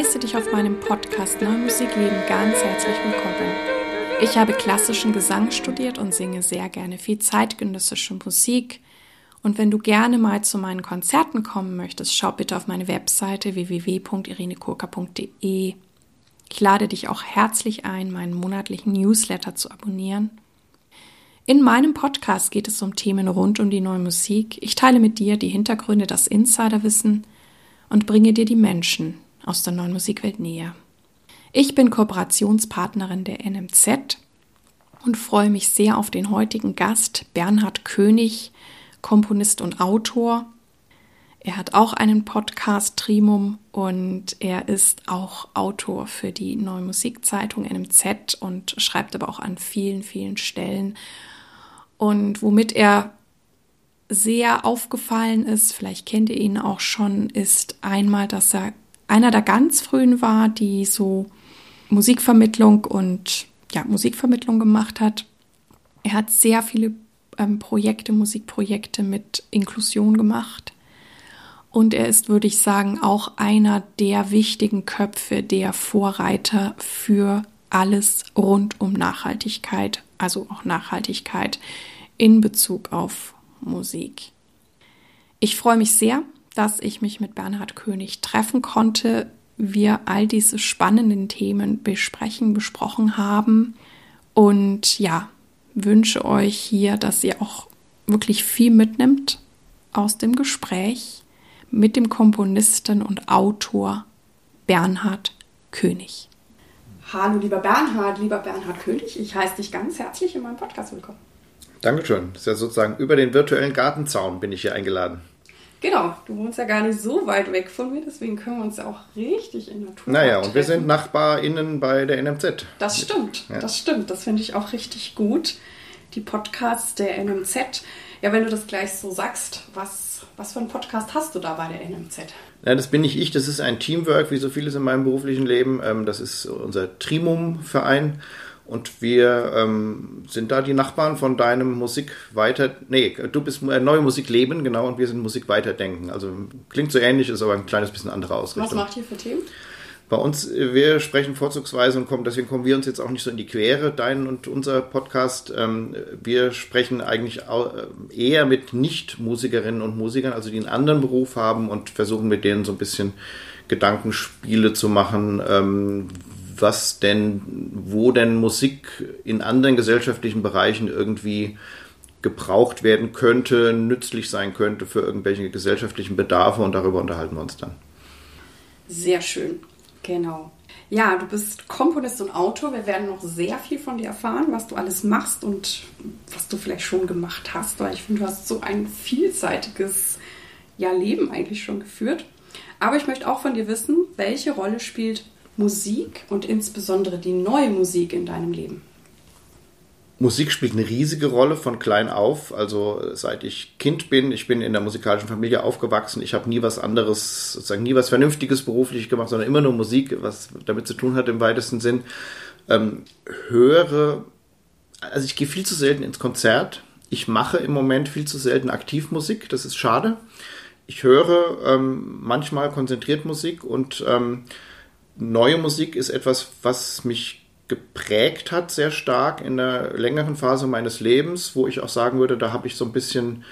heiße dich auf meinem Podcast Neue Musikleben ganz herzlich willkommen. Ich habe klassischen Gesang studiert und singe sehr gerne viel zeitgenössische Musik. Und wenn du gerne mal zu meinen Konzerten kommen möchtest, schau bitte auf meine Webseite www.irenekurka.de. Ich lade dich auch herzlich ein, meinen monatlichen Newsletter zu abonnieren. In meinem Podcast geht es um Themen rund um die neue Musik. Ich teile mit dir die Hintergründe, das Insiderwissen und bringe dir die Menschen aus der neuen Musikwelt näher. Ich bin Kooperationspartnerin der NMZ und freue mich sehr auf den heutigen Gast, Bernhard König, Komponist und Autor. Er hat auch einen Podcast Trimum und er ist auch Autor für die Neue Musikzeitung NMZ und schreibt aber auch an vielen, vielen Stellen. Und womit er sehr aufgefallen ist, vielleicht kennt ihr ihn auch schon, ist einmal, dass er einer der ganz frühen war, die so Musikvermittlung und ja, Musikvermittlung gemacht hat. Er hat sehr viele ähm, Projekte, Musikprojekte mit Inklusion gemacht. Und er ist, würde ich sagen, auch einer der wichtigen Köpfe, der Vorreiter für alles rund um Nachhaltigkeit, also auch Nachhaltigkeit in Bezug auf Musik. Ich freue mich sehr, dass ich mich mit Bernhard König treffen konnte, wir all diese spannenden Themen besprechen, besprochen haben und ja, wünsche euch hier, dass ihr auch wirklich viel mitnimmt aus dem Gespräch mit dem Komponisten und Autor Bernhard König. Hallo, lieber Bernhard, lieber Bernhard König, ich heiße dich ganz herzlich in meinem Podcast willkommen. Dankeschön. Das ist ja sozusagen über den virtuellen Gartenzaun bin ich hier eingeladen. Genau, du wohnst ja gar nicht so weit weg von mir, deswegen können wir uns ja auch richtig in Natur Naja, treffen. und wir sind NachbarInnen bei der NMZ. Das stimmt, ja. das stimmt. Das finde ich auch richtig gut. Die Podcasts der NMZ. Ja, wenn du das gleich so sagst, was, was für einen Podcast hast du da bei der NMZ? Ja, das bin nicht ich, das ist ein Teamwork, wie so vieles in meinem beruflichen Leben. Ähm, das ist unser Trimum-Verein. Und wir ähm, sind da die Nachbarn von deinem Musik weiter. Nee, du bist äh, neue Musik leben, genau, und wir sind Musik weiterdenken. Also klingt so ähnlich, ist aber ein kleines bisschen andere Ausrichtung. Was macht ihr für Themen? Bei uns, äh, wir sprechen vorzugsweise und kommen, deswegen kommen wir uns jetzt auch nicht so in die Quere, dein und unser Podcast. Ähm, wir sprechen eigentlich äh, eher mit Nicht-Musikerinnen und Musikern, also die einen anderen Beruf haben und versuchen mit denen so ein bisschen Gedankenspiele zu machen, ähm, was denn, wo denn Musik in anderen gesellschaftlichen Bereichen irgendwie gebraucht werden könnte, nützlich sein könnte für irgendwelche gesellschaftlichen Bedarfe und darüber unterhalten wir uns dann. Sehr schön, genau. Ja, du bist Komponist und Autor. Wir werden noch sehr viel von dir erfahren, was du alles machst und was du vielleicht schon gemacht hast, weil ich finde, du hast so ein vielseitiges ja, Leben eigentlich schon geführt. Aber ich möchte auch von dir wissen, welche Rolle spielt Musik und insbesondere die neue Musik in deinem Leben? Musik spielt eine riesige Rolle von klein auf. Also seit ich Kind bin, ich bin in der musikalischen Familie aufgewachsen. Ich habe nie was anderes, sozusagen nie was Vernünftiges beruflich gemacht, sondern immer nur Musik, was damit zu tun hat im weitesten Sinn. Ähm, höre, also ich gehe viel zu selten ins Konzert. Ich mache im Moment viel zu selten Aktivmusik. Das ist schade. Ich höre ähm, manchmal konzentriert Musik und ähm, neue Musik ist etwas, was mich geprägt hat sehr stark in der längeren Phase meines Lebens, wo ich auch sagen würde, da habe ich so ein bisschen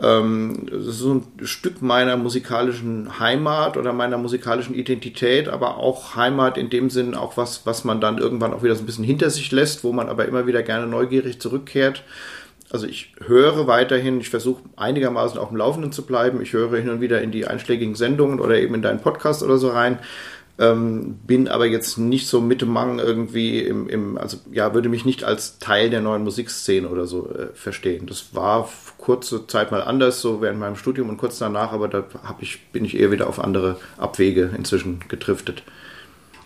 ähm, so ein Stück meiner musikalischen Heimat oder meiner musikalischen Identität, aber auch Heimat in dem Sinn auch was, was man dann irgendwann auch wieder so ein bisschen hinter sich lässt, wo man aber immer wieder gerne neugierig zurückkehrt. Also ich höre weiterhin, ich versuche einigermaßen auf dem Laufenden zu bleiben. Ich höre hin und wieder in die einschlägigen Sendungen oder eben in deinen Podcast oder so rein. Ähm, bin aber jetzt nicht so mit Mang irgendwie im, im, also ja, würde mich nicht als Teil der neuen Musikszene oder so äh, verstehen. Das war kurze Zeit mal anders, so während meinem Studium und kurz danach, aber da hab ich, bin ich eher wieder auf andere Abwege inzwischen getriftet.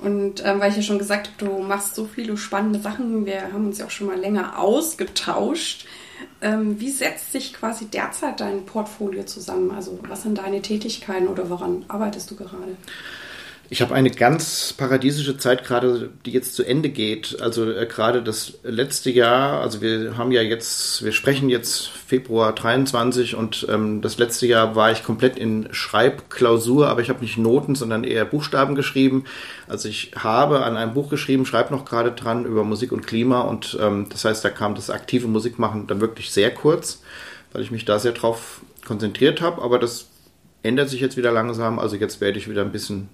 Und ähm, weil ich ja schon gesagt habe, du machst so viele spannende Sachen, wir haben uns ja auch schon mal länger ausgetauscht. Ähm, wie setzt sich quasi derzeit dein Portfolio zusammen? Also was sind deine Tätigkeiten oder woran arbeitest du gerade? Ich habe eine ganz paradiesische Zeit gerade, die jetzt zu Ende geht. Also äh, gerade das letzte Jahr, also wir haben ja jetzt, wir sprechen jetzt Februar 23 und ähm, das letzte Jahr war ich komplett in Schreibklausur, aber ich habe nicht Noten, sondern eher Buchstaben geschrieben. Also ich habe an einem Buch geschrieben, schreibe noch gerade dran über Musik und Klima und ähm, das heißt, da kam das aktive Musikmachen dann wirklich sehr kurz, weil ich mich da sehr drauf konzentriert habe, aber das ändert sich jetzt wieder langsam. Also jetzt werde ich wieder ein bisschen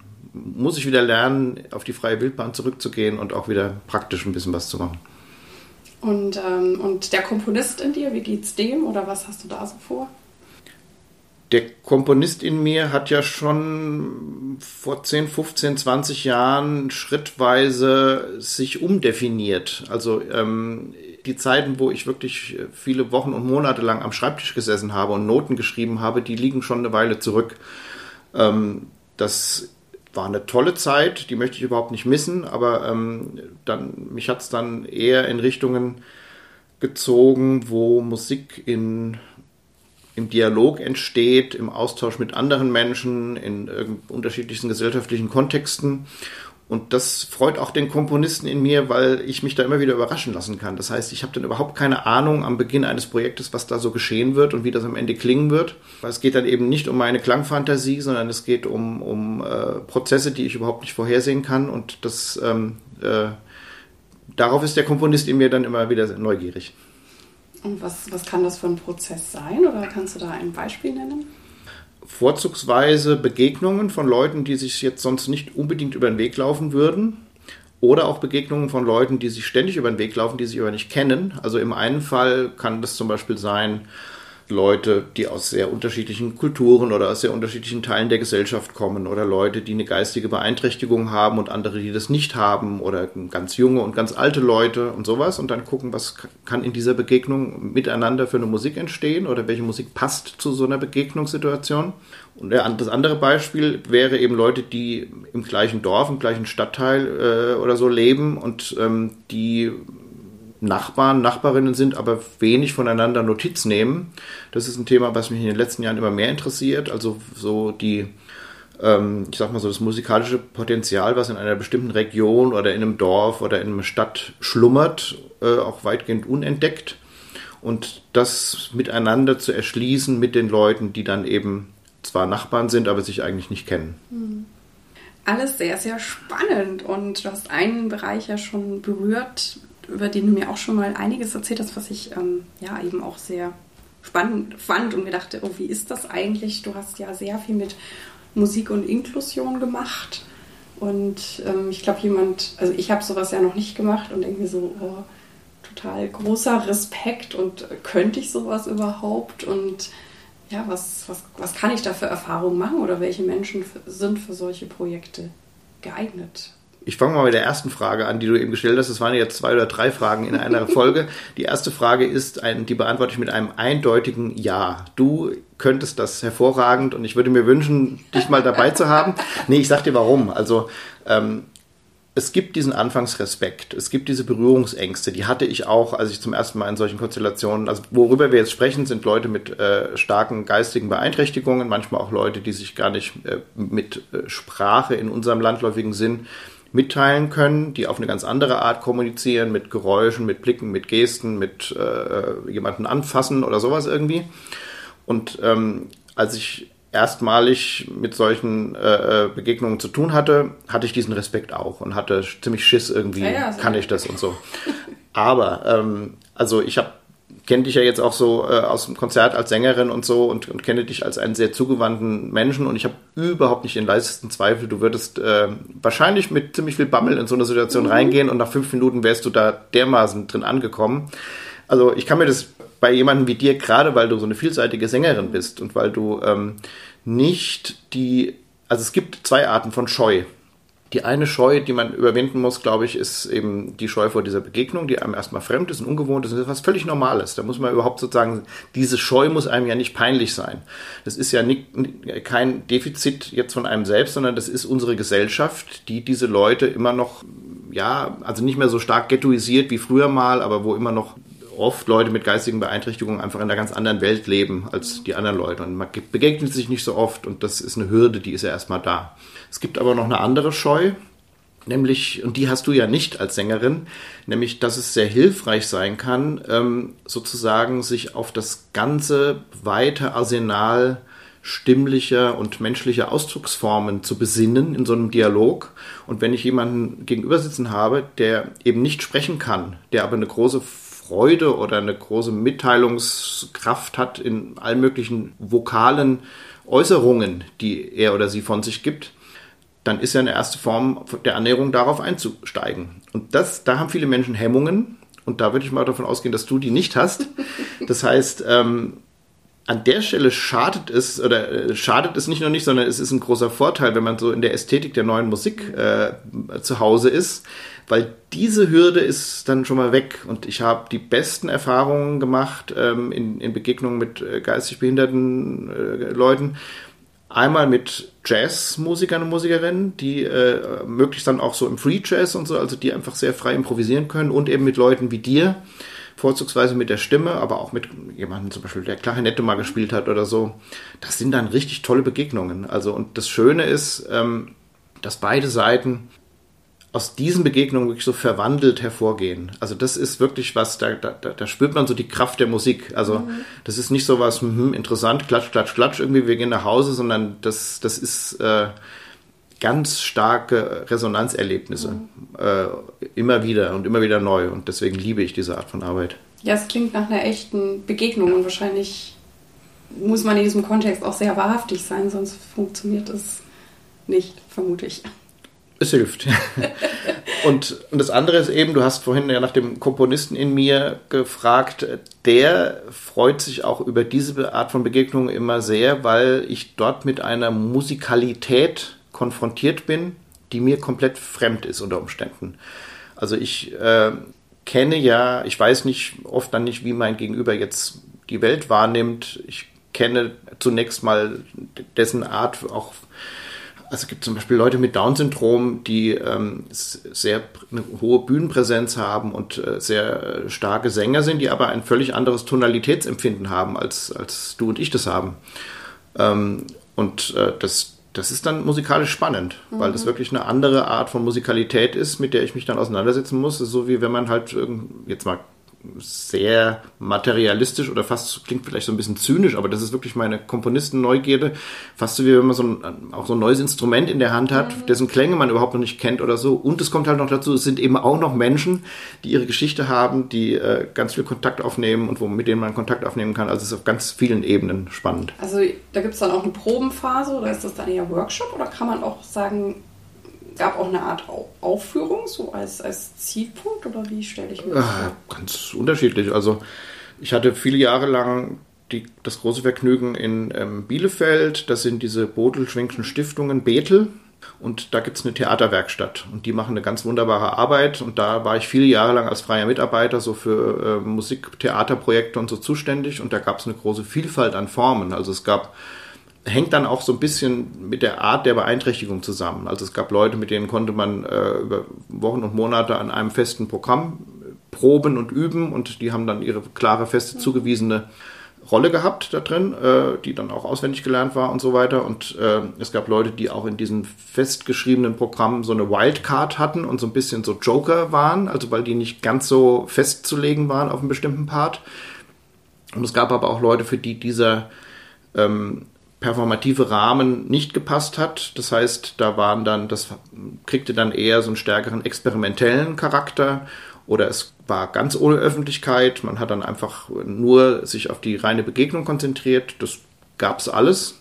muss ich wieder lernen, auf die freie Wildbahn zurückzugehen und auch wieder praktisch ein bisschen was zu machen. Und, ähm, und der Komponist in dir, wie geht's dem oder was hast du da so vor? Der Komponist in mir hat ja schon vor 10, 15, 20 Jahren schrittweise sich umdefiniert. Also ähm, die Zeiten, wo ich wirklich viele Wochen und Monate lang am Schreibtisch gesessen habe und Noten geschrieben habe, die liegen schon eine Weile zurück. Ähm, das war eine tolle Zeit, die möchte ich überhaupt nicht missen, aber ähm, dann, mich hat es dann eher in Richtungen gezogen, wo Musik in, im Dialog entsteht, im Austausch mit anderen Menschen, in unterschiedlichsten gesellschaftlichen Kontexten. Und das freut auch den Komponisten in mir, weil ich mich da immer wieder überraschen lassen kann. Das heißt, ich habe dann überhaupt keine Ahnung am Beginn eines Projektes, was da so geschehen wird und wie das am Ende klingen wird. Weil es geht dann eben nicht um meine Klangfantasie, sondern es geht um, um äh, Prozesse, die ich überhaupt nicht vorhersehen kann. Und das, ähm, äh, darauf ist der Komponist in mir dann immer wieder neugierig. Und was, was kann das für ein Prozess sein? Oder kannst du da ein Beispiel nennen? Vorzugsweise Begegnungen von Leuten, die sich jetzt sonst nicht unbedingt über den Weg laufen würden. Oder auch Begegnungen von Leuten, die sich ständig über den Weg laufen, die sich aber nicht kennen. Also im einen Fall kann das zum Beispiel sein, Leute, die aus sehr unterschiedlichen Kulturen oder aus sehr unterschiedlichen Teilen der Gesellschaft kommen oder Leute, die eine geistige Beeinträchtigung haben und andere, die das nicht haben oder ganz junge und ganz alte Leute und sowas und dann gucken, was kann in dieser Begegnung miteinander für eine Musik entstehen oder welche Musik passt zu so einer Begegnungssituation. Und das andere Beispiel wäre eben Leute, die im gleichen Dorf, im gleichen Stadtteil äh, oder so leben und ähm, die Nachbarn, Nachbarinnen sind, aber wenig voneinander Notiz nehmen. Das ist ein Thema, was mich in den letzten Jahren immer mehr interessiert. Also so die, ähm, ich sag mal so, das musikalische Potenzial, was in einer bestimmten Region oder in einem Dorf oder in einer Stadt schlummert, äh, auch weitgehend unentdeckt. Und das miteinander zu erschließen mit den Leuten, die dann eben zwar Nachbarn sind, aber sich eigentlich nicht kennen. Hm. Alles sehr, sehr spannend und du hast einen Bereich ja schon berührt, über den du mir auch schon mal einiges erzählt hast, was ich ähm, ja eben auch sehr spannend fand und mir dachte, oh, wie ist das eigentlich? Du hast ja sehr viel mit Musik und Inklusion gemacht. Und ähm, ich glaube, jemand, also ich habe sowas ja noch nicht gemacht und mir so, oh, total großer Respekt und äh, könnte ich sowas überhaupt? Und ja, was, was, was kann ich da für Erfahrungen machen oder welche Menschen sind für solche Projekte geeignet? Ich fange mal mit der ersten Frage an, die du eben gestellt hast. Es waren jetzt zwei oder drei Fragen in einer Folge. Die erste Frage ist, ein, die beantworte ich mit einem eindeutigen Ja. Du könntest das hervorragend und ich würde mir wünschen, dich mal dabei zu haben. Nee, ich sag dir warum. Also ähm, es gibt diesen Anfangsrespekt, es gibt diese Berührungsängste, die hatte ich auch, als ich zum ersten Mal in solchen Konstellationen, also worüber wir jetzt sprechen, sind Leute mit äh, starken geistigen Beeinträchtigungen, manchmal auch Leute, die sich gar nicht äh, mit äh, Sprache in unserem landläufigen Sinn mitteilen können, die auf eine ganz andere Art kommunizieren, mit Geräuschen, mit Blicken, mit Gesten, mit äh, jemanden anfassen oder sowas irgendwie. Und ähm, als ich erstmalig mit solchen äh, äh, Begegnungen zu tun hatte, hatte ich diesen Respekt auch und hatte ziemlich Schiss irgendwie, ja, ja, kann ich das und so. Aber ähm, also ich habe kenne dich ja jetzt auch so äh, aus dem Konzert als Sängerin und so und, und kenne dich als einen sehr zugewandten Menschen und ich habe überhaupt nicht den leisesten Zweifel, du würdest äh, wahrscheinlich mit ziemlich viel Bammel in so eine Situation mhm. reingehen und nach fünf Minuten wärst du da dermaßen drin angekommen. Also ich kann mir das bei jemandem wie dir, gerade weil du so eine vielseitige Sängerin bist und weil du ähm, nicht die, also es gibt zwei Arten von Scheu. Die eine Scheu, die man überwinden muss, glaube ich, ist eben die Scheu vor dieser Begegnung, die einem erstmal fremd ist und ungewohnt ist. Das ist was völlig Normales. Da muss man überhaupt sozusagen, diese Scheu muss einem ja nicht peinlich sein. Das ist ja nicht, kein Defizit jetzt von einem selbst, sondern das ist unsere Gesellschaft, die diese Leute immer noch, ja, also nicht mehr so stark ghettoisiert wie früher mal, aber wo immer noch oft Leute mit geistigen Beeinträchtigungen einfach in einer ganz anderen Welt leben als die anderen Leute. Und man begegnet sich nicht so oft und das ist eine Hürde, die ist ja erstmal da. Es gibt aber noch eine andere Scheu, nämlich, und die hast du ja nicht als Sängerin, nämlich, dass es sehr hilfreich sein kann, ähm, sozusagen sich auf das ganze weite Arsenal stimmlicher und menschlicher Ausdrucksformen zu besinnen in so einem Dialog. Und wenn ich jemanden gegenüber sitzen habe, der eben nicht sprechen kann, der aber eine große Freude oder eine große Mitteilungskraft hat in allen möglichen vokalen Äußerungen, die er oder sie von sich gibt, dann ist ja eine erste Form der Ernährung darauf einzusteigen. Und das, da haben viele Menschen Hemmungen. Und da würde ich mal davon ausgehen, dass du die nicht hast. Das heißt, ähm, an der Stelle schadet es, oder äh, schadet es nicht nur nicht, sondern es ist ein großer Vorteil, wenn man so in der Ästhetik der neuen Musik äh, zu Hause ist, weil diese Hürde ist dann schon mal weg. Und ich habe die besten Erfahrungen gemacht ähm, in, in Begegnungen mit äh, geistig behinderten äh, Leuten, Einmal mit Jazzmusikern und Musikerinnen, die äh, möglichst dann auch so im Free Jazz und so, also die einfach sehr frei improvisieren können und eben mit Leuten wie dir, vorzugsweise mit der Stimme, aber auch mit jemandem zum Beispiel, der Klarinette mal gespielt hat oder so. Das sind dann richtig tolle Begegnungen. Also und das Schöne ist, ähm, dass beide Seiten aus diesen Begegnungen wirklich so verwandelt hervorgehen. Also das ist wirklich was, da, da, da spürt man so die Kraft der Musik. Also mhm. das ist nicht so was, hm, interessant, klatsch, klatsch, klatsch, irgendwie wir gehen nach Hause, sondern das, das ist äh, ganz starke Resonanzerlebnisse. Mhm. Äh, immer wieder und immer wieder neu. Und deswegen liebe ich diese Art von Arbeit. Ja, es klingt nach einer echten Begegnung und wahrscheinlich muss man in diesem Kontext auch sehr wahrhaftig sein, sonst funktioniert es nicht, vermute ich. Es hilft. und, und das andere ist eben, du hast vorhin ja nach dem Komponisten in mir gefragt, der freut sich auch über diese Art von Begegnungen immer sehr, weil ich dort mit einer Musikalität konfrontiert bin, die mir komplett fremd ist unter Umständen. Also ich äh, kenne ja, ich weiß nicht oft dann nicht, wie mein Gegenüber jetzt die Welt wahrnimmt. Ich kenne zunächst mal dessen Art auch also es gibt zum Beispiel Leute mit Down-Syndrom, die ähm, sehr eine hohe Bühnenpräsenz haben und äh, sehr starke Sänger sind, die aber ein völlig anderes Tonalitätsempfinden haben, als, als du und ich das haben. Ähm, und äh, das, das ist dann musikalisch spannend, mhm. weil das mhm. wirklich eine andere Art von Musikalität ist, mit der ich mich dann auseinandersetzen muss. So wie wenn man halt jetzt mal sehr materialistisch oder fast klingt vielleicht so ein bisschen zynisch, aber das ist wirklich meine Komponisten-Neugierde. Fast so wie wenn man so ein, auch so ein neues Instrument in der Hand hat, mhm. dessen Klänge man überhaupt noch nicht kennt oder so. Und es kommt halt noch dazu, es sind eben auch noch Menschen, die ihre Geschichte haben, die äh, ganz viel Kontakt aufnehmen und wo, mit denen man Kontakt aufnehmen kann. Also es ist auf ganz vielen Ebenen spannend. Also da gibt es dann auch eine Probenphase oder ist das dann eher Workshop oder kann man auch sagen, gab auch eine Art Aufführung, so als, als Zielpunkt oder wie stelle ich mir das vor? Ganz unterschiedlich. Also ich hatte viele Jahre lang die, das große Vergnügen in ähm, Bielefeld. Das sind diese Bodelschwenkschen Stiftungen Bethel. Und da gibt es eine Theaterwerkstatt und die machen eine ganz wunderbare Arbeit. Und da war ich viele Jahre lang als freier Mitarbeiter so für äh, Musik, Theaterprojekte und so zuständig. Und da gab es eine große Vielfalt an Formen. Also es gab hängt dann auch so ein bisschen mit der Art der Beeinträchtigung zusammen. Also es gab Leute, mit denen konnte man äh, über Wochen und Monate an einem festen Programm proben und üben und die haben dann ihre klare, feste, zugewiesene Rolle gehabt da drin, äh, die dann auch auswendig gelernt war und so weiter. Und äh, es gab Leute, die auch in diesen festgeschriebenen Programmen so eine Wildcard hatten und so ein bisschen so Joker waren, also weil die nicht ganz so festzulegen waren auf einen bestimmten Part. Und es gab aber auch Leute, für die dieser ähm, performative Rahmen nicht gepasst hat. Das heißt, da waren dann, das kriegte dann eher so einen stärkeren experimentellen Charakter oder es war ganz ohne Öffentlichkeit. Man hat dann einfach nur sich auf die reine Begegnung konzentriert. Das gab es alles.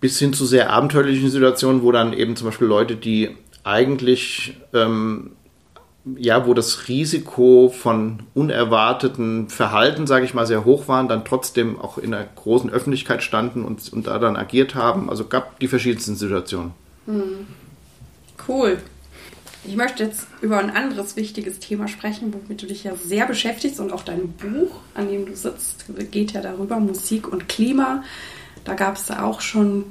Bis hin zu sehr abenteuerlichen Situationen, wo dann eben zum Beispiel Leute, die eigentlich ähm, ja, wo das Risiko von unerwarteten Verhalten, sage ich mal, sehr hoch waren, dann trotzdem auch in der großen Öffentlichkeit standen und, und da dann agiert haben. Also gab die verschiedensten Situationen. Hm. Cool. Ich möchte jetzt über ein anderes wichtiges Thema sprechen, womit du dich ja sehr beschäftigst und auch dein Buch, an dem du sitzt, geht ja darüber, Musik und Klima. Da gab es auch schon,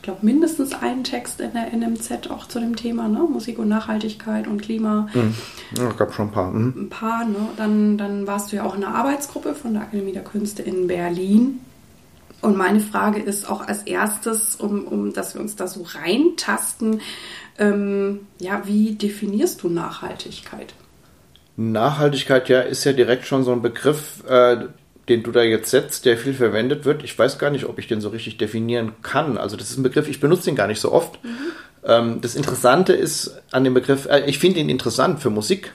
ich glaube, mindestens einen Text in der NMZ auch zu dem Thema, ne? Musik und Nachhaltigkeit und Klima. Mhm. Ja, gab schon ein paar. Mhm. Ein paar, ne? Dann, dann warst du ja auch in einer Arbeitsgruppe von der Akademie der Künste in Berlin. Und meine Frage ist auch als erstes, um, um dass wir uns da so reintasten, ähm, ja, wie definierst du Nachhaltigkeit? Nachhaltigkeit ja ist ja direkt schon so ein Begriff, äh, den du da jetzt setzt, der viel verwendet wird. Ich weiß gar nicht, ob ich den so richtig definieren kann. Also das ist ein Begriff, ich benutze den gar nicht so oft. Mhm. Ähm, das Interessante ist an dem Begriff, äh, ich finde ihn interessant für Musik,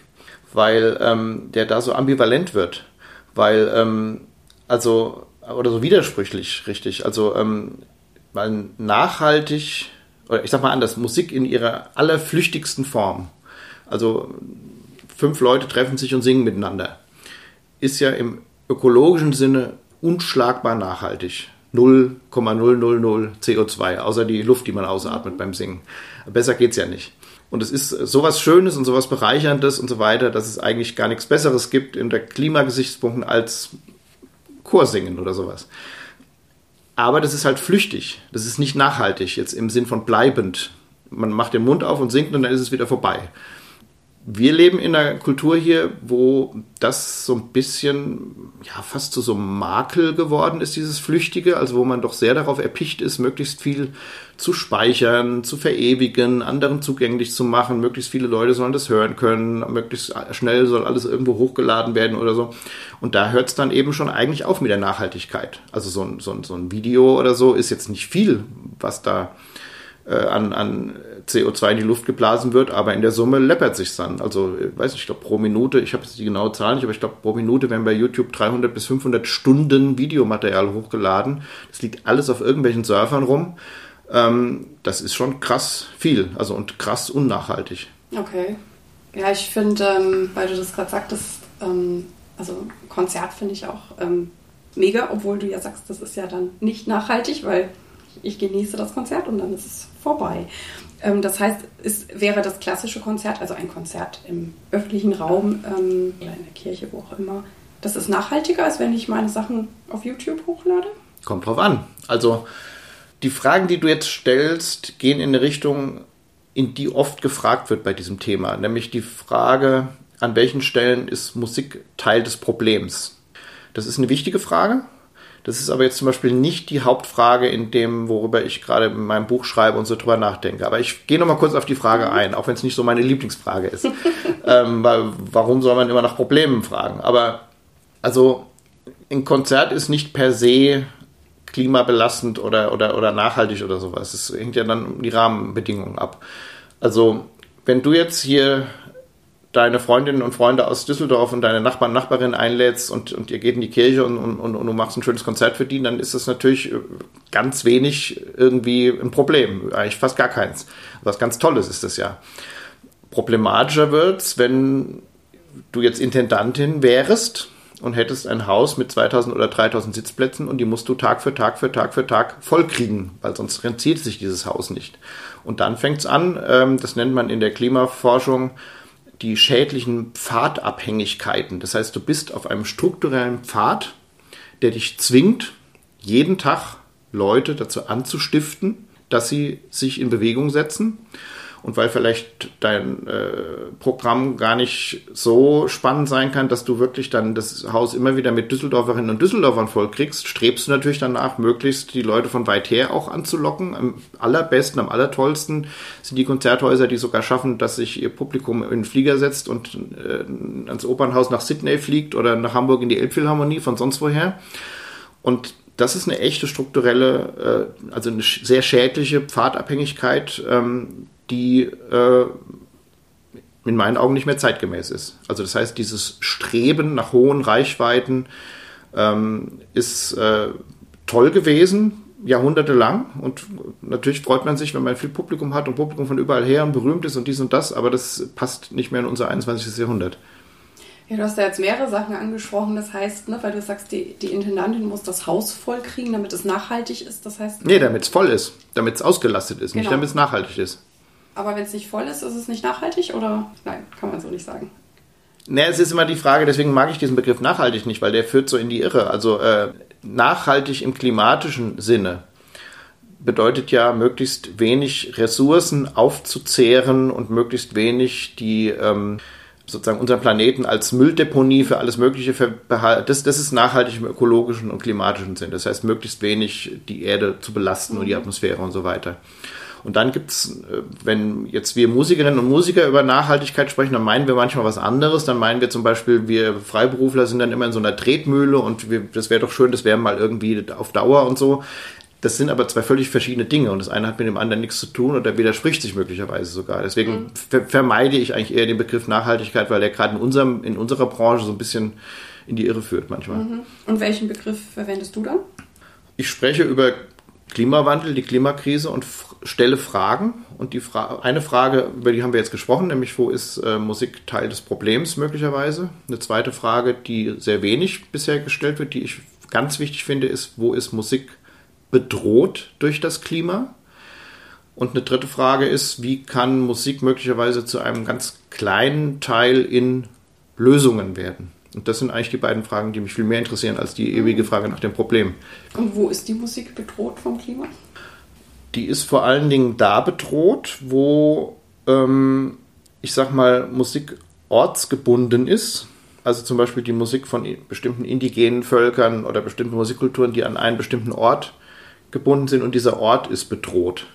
weil ähm, der da so ambivalent wird. Weil, ähm, also, oder so widersprüchlich, richtig. Also, ähm, weil nachhaltig, oder ich sag mal anders, Musik in ihrer allerflüchtigsten Form. Also, fünf Leute treffen sich und singen miteinander. Ist ja im ökologischen Sinne unschlagbar nachhaltig. 0,000 CO2, außer die Luft, die man ausatmet beim Singen. Besser geht's ja nicht. Und es ist sowas Schönes und sowas Bereicherndes und so weiter, dass es eigentlich gar nichts Besseres gibt in der Klimagesichtspunkten als Chorsingen oder sowas. Aber das ist halt flüchtig. Das ist nicht nachhaltig, jetzt im Sinn von bleibend. Man macht den Mund auf und singt und dann ist es wieder vorbei wir leben in einer Kultur hier, wo das so ein bisschen, ja, fast zu so einem Makel geworden ist, dieses Flüchtige, also wo man doch sehr darauf erpicht ist, möglichst viel zu speichern, zu verewigen, anderen zugänglich zu machen, möglichst viele Leute sollen das hören können, möglichst schnell soll alles irgendwo hochgeladen werden oder so. Und da hört es dann eben schon eigentlich auf mit der Nachhaltigkeit. Also so ein, so ein, so ein Video oder so ist jetzt nicht viel, was da äh, an, an CO2 in die Luft geblasen wird, aber in der Summe läppert sich dann. Also, ich weiß nicht, ich glaube pro Minute, ich habe jetzt die genaue Zahl nicht, aber ich glaube pro Minute werden bei YouTube 300 bis 500 Stunden Videomaterial hochgeladen. Das liegt alles auf irgendwelchen Surfern rum. Ähm, das ist schon krass viel, also und krass unnachhaltig. Okay. Ja, ich finde, ähm, weil du das gerade sagtest, ähm, also Konzert finde ich auch ähm, mega, obwohl du ja sagst, das ist ja dann nicht nachhaltig, weil ich genieße das Konzert und dann ist es vorbei. Ähm, das heißt, es wäre das klassische Konzert, also ein Konzert im öffentlichen Raum ähm, oder in der Kirche, wo auch immer. Das ist nachhaltiger, als wenn ich meine Sachen auf YouTube hochlade? Kommt drauf an. Also die Fragen, die du jetzt stellst, gehen in eine Richtung, in die oft gefragt wird bei diesem Thema, nämlich die Frage, an welchen Stellen ist Musik Teil des Problems? Das ist eine wichtige Frage, das ist aber jetzt zum Beispiel nicht die Hauptfrage in dem, worüber ich gerade in meinem Buch schreibe und so drüber nachdenke. Aber ich gehe nochmal kurz auf die Frage ein, auch wenn es nicht so meine Lieblingsfrage ist. ähm, weil, warum soll man immer nach Problemen fragen? Aber also ein Konzert ist nicht per se klimabelastend oder, oder, oder nachhaltig oder sowas. Es hängt ja dann um die Rahmenbedingungen ab. Also wenn du jetzt hier deine Freundinnen und Freunde aus Düsseldorf und deine Nachbarn, Nachbarinnen einlädst und, und ihr geht in die Kirche und, und, und du machst ein schönes Konzert für die, dann ist das natürlich äh, ganz wenig irgendwie ein Problem. Eigentlich fast gar keins. Was ganz Tolles ist das ja. Problematischer wird's, wenn du jetzt Intendantin wärst und hättest ein Haus mit 2000 oder 3000 Sitzplätzen und die musst du Tag für Tag für Tag für Tag vollkriegen, weil sonst rentiert sich dieses Haus nicht. Und dann fängt's an, ähm, das nennt man in der Klimaforschung, die schädlichen Pfadabhängigkeiten. Das heißt, du bist auf einem strukturellen Pfad, der dich zwingt, jeden Tag Leute dazu anzustiften, dass sie sich in Bewegung setzen und weil vielleicht dein äh, Programm gar nicht so spannend sein kann, dass du wirklich dann das Haus immer wieder mit Düsseldorferinnen und Düsseldorfern vollkriegst, strebst du natürlich danach, möglichst die Leute von weit her auch anzulocken. Am allerbesten, am allertollsten sind die Konzerthäuser, die sogar schaffen, dass sich ihr Publikum in den Flieger setzt und äh, ans Opernhaus nach Sydney fliegt oder nach Hamburg in die Elbphilharmonie von sonst woher. Und das ist eine echte strukturelle, äh, also eine sehr schädliche Pfadabhängigkeit, ähm, die äh, in meinen Augen nicht mehr zeitgemäß ist. Also das heißt, dieses Streben nach hohen Reichweiten ähm, ist äh, toll gewesen, jahrhundertelang. Und natürlich freut man sich, wenn man viel Publikum hat und Publikum von überall her und berühmt ist und dies und das, aber das passt nicht mehr in unser 21. Jahrhundert. Ja, du hast ja jetzt mehrere Sachen angesprochen. Das heißt, ne, weil du sagst, die, die Intendantin muss das Haus voll kriegen, damit es nachhaltig ist. Das heißt. Nee, damit es voll ist, damit es ausgelastet ist, genau. nicht damit es nachhaltig ist. Aber wenn es nicht voll ist, ist es nicht nachhaltig oder? Nein, kann man so nicht sagen. Ne, es ist immer die Frage, deswegen mag ich diesen Begriff nachhaltig nicht, weil der führt so in die Irre. Also äh, nachhaltig im klimatischen Sinne bedeutet ja, möglichst wenig Ressourcen aufzuzehren und möglichst wenig die ähm, sozusagen unseren Planeten als Mülldeponie für alles Mögliche behalten. Das, das ist nachhaltig im ökologischen und klimatischen Sinn. Das heißt, möglichst wenig die Erde zu belasten und die mhm. Atmosphäre und so weiter. Und dann gibt's, äh, wenn jetzt wir Musikerinnen und Musiker über Nachhaltigkeit sprechen, dann meinen wir manchmal was anderes. Dann meinen wir zum Beispiel, wir Freiberufler sind dann immer in so einer Tretmühle und wir, das wäre doch schön, das wäre mal irgendwie auf Dauer und so. Das sind aber zwei völlig verschiedene Dinge und das eine hat mit dem anderen nichts zu tun oder widerspricht sich möglicherweise sogar. Deswegen mhm. ver vermeide ich eigentlich eher den Begriff Nachhaltigkeit, weil der gerade in, unserem, in unserer Branche so ein bisschen in die Irre führt manchmal. Mhm. Und welchen Begriff verwendest du dann? Ich spreche über Klimawandel, die Klimakrise und stelle Fragen. Und die Fra eine Frage, über die haben wir jetzt gesprochen, nämlich wo ist äh, Musik Teil des Problems möglicherweise? Eine zweite Frage, die sehr wenig bisher gestellt wird, die ich ganz wichtig finde, ist, wo ist Musik bedroht durch das Klima? Und eine dritte Frage ist, wie kann Musik möglicherweise zu einem ganz kleinen Teil in Lösungen werden? Und das sind eigentlich die beiden Fragen, die mich viel mehr interessieren als die ewige Frage nach dem Problem. Und wo ist die Musik bedroht vom Klima? Die ist vor allen Dingen da bedroht, wo, ähm, ich sag mal, Musik ortsgebunden ist. Also zum Beispiel die Musik von bestimmten indigenen Völkern oder bestimmten Musikkulturen, die an einen bestimmten Ort gebunden sind und dieser Ort ist bedroht.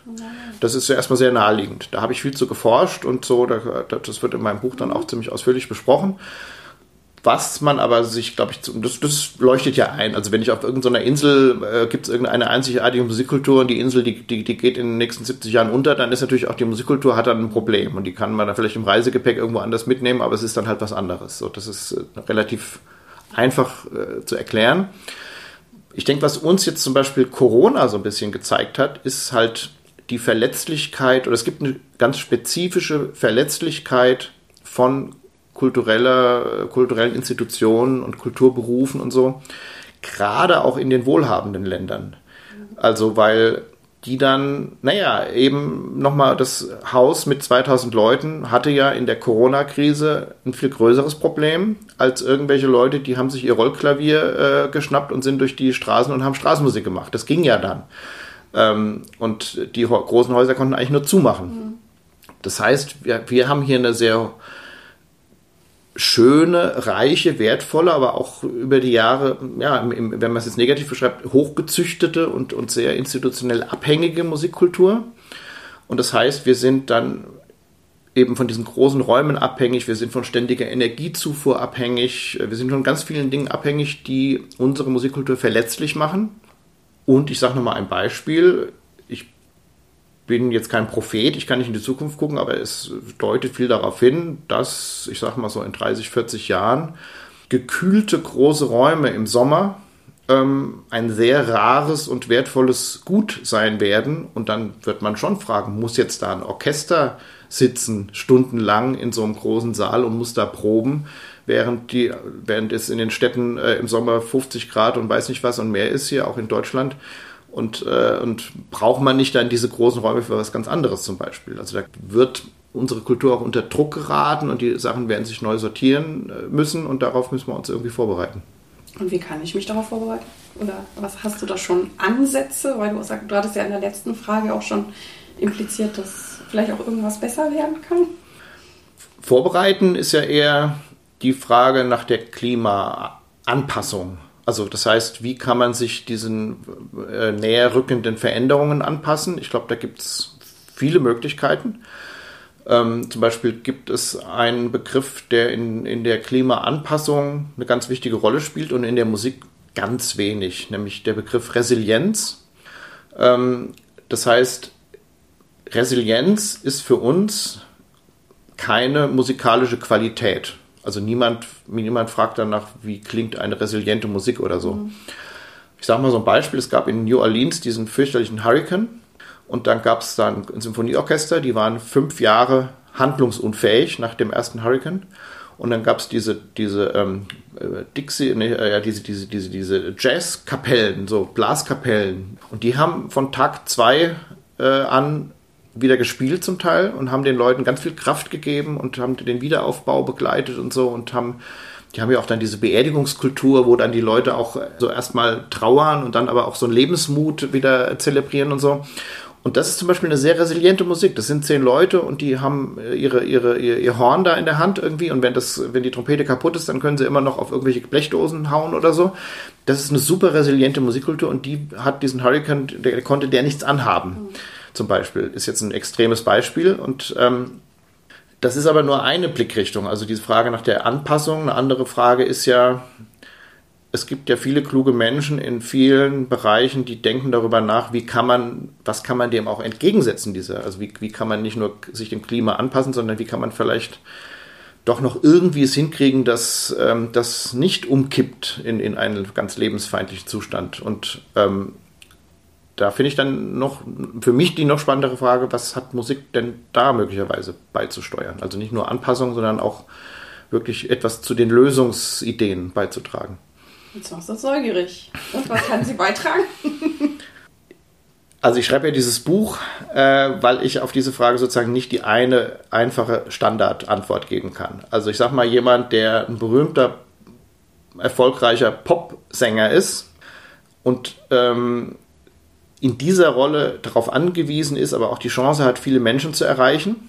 Das ist ja erstmal sehr naheliegend. Da habe ich viel zu geforscht und so, das wird in meinem Buch dann auch ziemlich ausführlich besprochen. Was man aber sich, glaube ich, das, das leuchtet ja ein. Also wenn ich auf irgendeiner Insel äh, gibt es irgendeine einzigartige Musikkultur und die Insel, die, die, die geht in den nächsten 70 Jahren unter, dann ist natürlich auch die Musikkultur hat dann ein Problem und die kann man dann vielleicht im Reisegepäck irgendwo anders mitnehmen, aber es ist dann halt was anderes. So, das ist äh, relativ einfach äh, zu erklären ich denke, was uns jetzt zum Beispiel Corona so ein bisschen gezeigt hat, ist halt die Verletzlichkeit, oder es gibt eine ganz spezifische Verletzlichkeit von kultureller, kulturellen Institutionen und Kulturberufen und so, gerade auch in den wohlhabenden Ländern. Also, weil die dann, naja, eben nochmal das Haus mit 2000 Leuten hatte ja in der Corona-Krise ein viel größeres Problem als irgendwelche Leute, die haben sich ihr Rollklavier äh, geschnappt und sind durch die Straßen und haben Straßenmusik gemacht. Das ging ja dann. Ähm, und die großen Häuser konnten eigentlich nur zumachen. Mhm. Das heißt, wir, wir haben hier eine sehr schöne, reiche, wertvolle, aber auch über die Jahre, ja, wenn man es jetzt negativ beschreibt, hochgezüchtete und, und sehr institutionell abhängige Musikkultur. Und das heißt, wir sind dann eben von diesen großen Räumen abhängig, wir sind von ständiger Energiezufuhr abhängig, wir sind von ganz vielen Dingen abhängig, die unsere Musikkultur verletzlich machen. Und ich sage nochmal ein Beispiel bin jetzt kein Prophet, ich kann nicht in die Zukunft gucken, aber es deutet viel darauf hin, dass, ich sag mal so in 30, 40 Jahren, gekühlte große Räume im Sommer ähm, ein sehr rares und wertvolles Gut sein werden. Und dann wird man schon fragen, muss jetzt da ein Orchester sitzen, stundenlang in so einem großen Saal und muss da proben, während, die, während es in den Städten äh, im Sommer 50 Grad und weiß nicht was und mehr ist, hier auch in Deutschland. Und, äh, und braucht man nicht dann diese großen Räume für was ganz anderes zum Beispiel? Also da wird unsere Kultur auch unter Druck geraten und die Sachen werden sich neu sortieren äh, müssen und darauf müssen wir uns irgendwie vorbereiten. Und wie kann ich mich darauf vorbereiten? Oder was hast du da schon Ansätze? Weil du, sagst, du hattest ja in der letzten Frage auch schon impliziert, dass vielleicht auch irgendwas besser werden kann. Vorbereiten ist ja eher die Frage nach der Klimaanpassung. Also das heißt, wie kann man sich diesen äh, näher rückenden Veränderungen anpassen? Ich glaube, da gibt es viele Möglichkeiten. Ähm, zum Beispiel gibt es einen Begriff, der in, in der Klimaanpassung eine ganz wichtige Rolle spielt und in der Musik ganz wenig, nämlich der Begriff Resilienz. Ähm, das heißt, Resilienz ist für uns keine musikalische Qualität. Also niemand, niemand fragt danach, wie klingt eine resiliente Musik oder so. Mhm. Ich sage mal so ein Beispiel, es gab in New Orleans diesen fürchterlichen Hurricane und dann gab es dann ein Symphonieorchester, die waren fünf Jahre handlungsunfähig nach dem ersten Hurricane. Und dann gab es diese, diese ähm, äh, Dixie, nee, äh, diese, diese, diese, diese Jazzkapellen, so Blaskapellen. Und die haben von Tag zwei äh, an wieder gespielt zum Teil und haben den Leuten ganz viel Kraft gegeben und haben den Wiederaufbau begleitet und so und haben Die haben ja auch dann diese Beerdigungskultur, wo dann die Leute auch so erstmal trauern und dann aber auch so einen Lebensmut wieder zelebrieren und so. Und das ist zum Beispiel eine sehr resiliente Musik. Das sind zehn Leute und die haben ihre, ihre, ihr, ihr Horn da in der Hand irgendwie. Und wenn, das, wenn die Trompete kaputt ist, dann können sie immer noch auf irgendwelche Blechdosen hauen oder so. Das ist eine super resiliente Musikkultur und die hat diesen Hurricane, der konnte der nichts anhaben. Mhm. Zum Beispiel ist jetzt ein extremes Beispiel und ähm, das ist aber nur eine Blickrichtung. Also diese Frage nach der Anpassung. Eine andere Frage ist ja, es gibt ja viele kluge Menschen in vielen Bereichen, die denken darüber nach, wie kann man, was kann man dem auch entgegensetzen, dieser, also wie, wie kann man nicht nur sich dem Klima anpassen, sondern wie kann man vielleicht doch noch irgendwie es hinkriegen, dass ähm, das nicht umkippt in, in einen ganz lebensfeindlichen Zustand. Und ähm, da finde ich dann noch für mich die noch spannendere Frage, was hat Musik denn da möglicherweise beizusteuern? Also nicht nur Anpassung, sondern auch wirklich etwas zu den Lösungsideen beizutragen. Jetzt machst du uns neugierig. Und was kann sie beitragen? Also ich schreibe ja dieses Buch, äh, weil ich auf diese Frage sozusagen nicht die eine einfache Standardantwort geben kann. Also ich sage mal, jemand, der ein berühmter, erfolgreicher Popsänger ist und ähm, in dieser Rolle darauf angewiesen ist, aber auch die Chance hat, viele Menschen zu erreichen,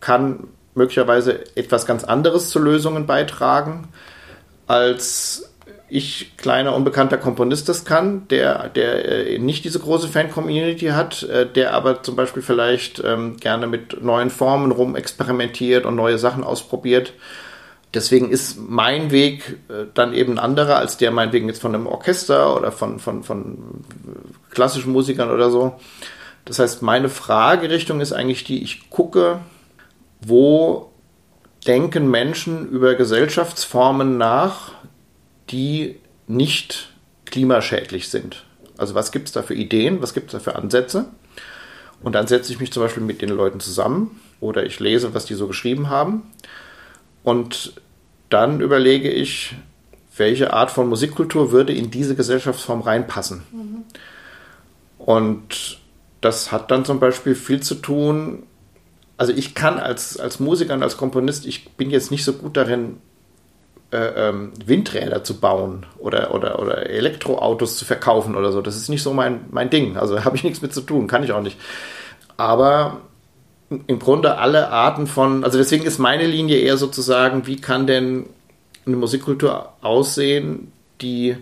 kann möglicherweise etwas ganz anderes zu Lösungen beitragen, als ich, kleiner, unbekannter Komponist, das kann, der, der äh, nicht diese große Fan-Community hat, äh, der aber zum Beispiel vielleicht ähm, gerne mit neuen Formen rumexperimentiert und neue Sachen ausprobiert deswegen ist mein Weg äh, dann eben anderer als der meinetwegen jetzt von einem Orchester oder von, von, von klassischen Musikern oder so. Das heißt, meine Fragerichtung ist eigentlich die, ich gucke, wo denken Menschen über Gesellschaftsformen nach, die nicht klimaschädlich sind. Also was gibt es da für Ideen, was gibt es da für Ansätze? Und dann setze ich mich zum Beispiel mit den Leuten zusammen oder ich lese, was die so geschrieben haben und dann überlege ich, welche Art von Musikkultur würde in diese Gesellschaftsform reinpassen. Mhm. Und das hat dann zum Beispiel viel zu tun. Also ich kann als, als Musiker und als Komponist, ich bin jetzt nicht so gut darin, äh, ähm, Windräder zu bauen oder, oder, oder Elektroautos zu verkaufen oder so. Das ist nicht so mein, mein Ding. Also habe ich nichts mit zu tun, kann ich auch nicht. Aber im Grunde alle Arten von, also deswegen ist meine Linie eher sozusagen, wie kann denn eine Musikkultur aussehen, die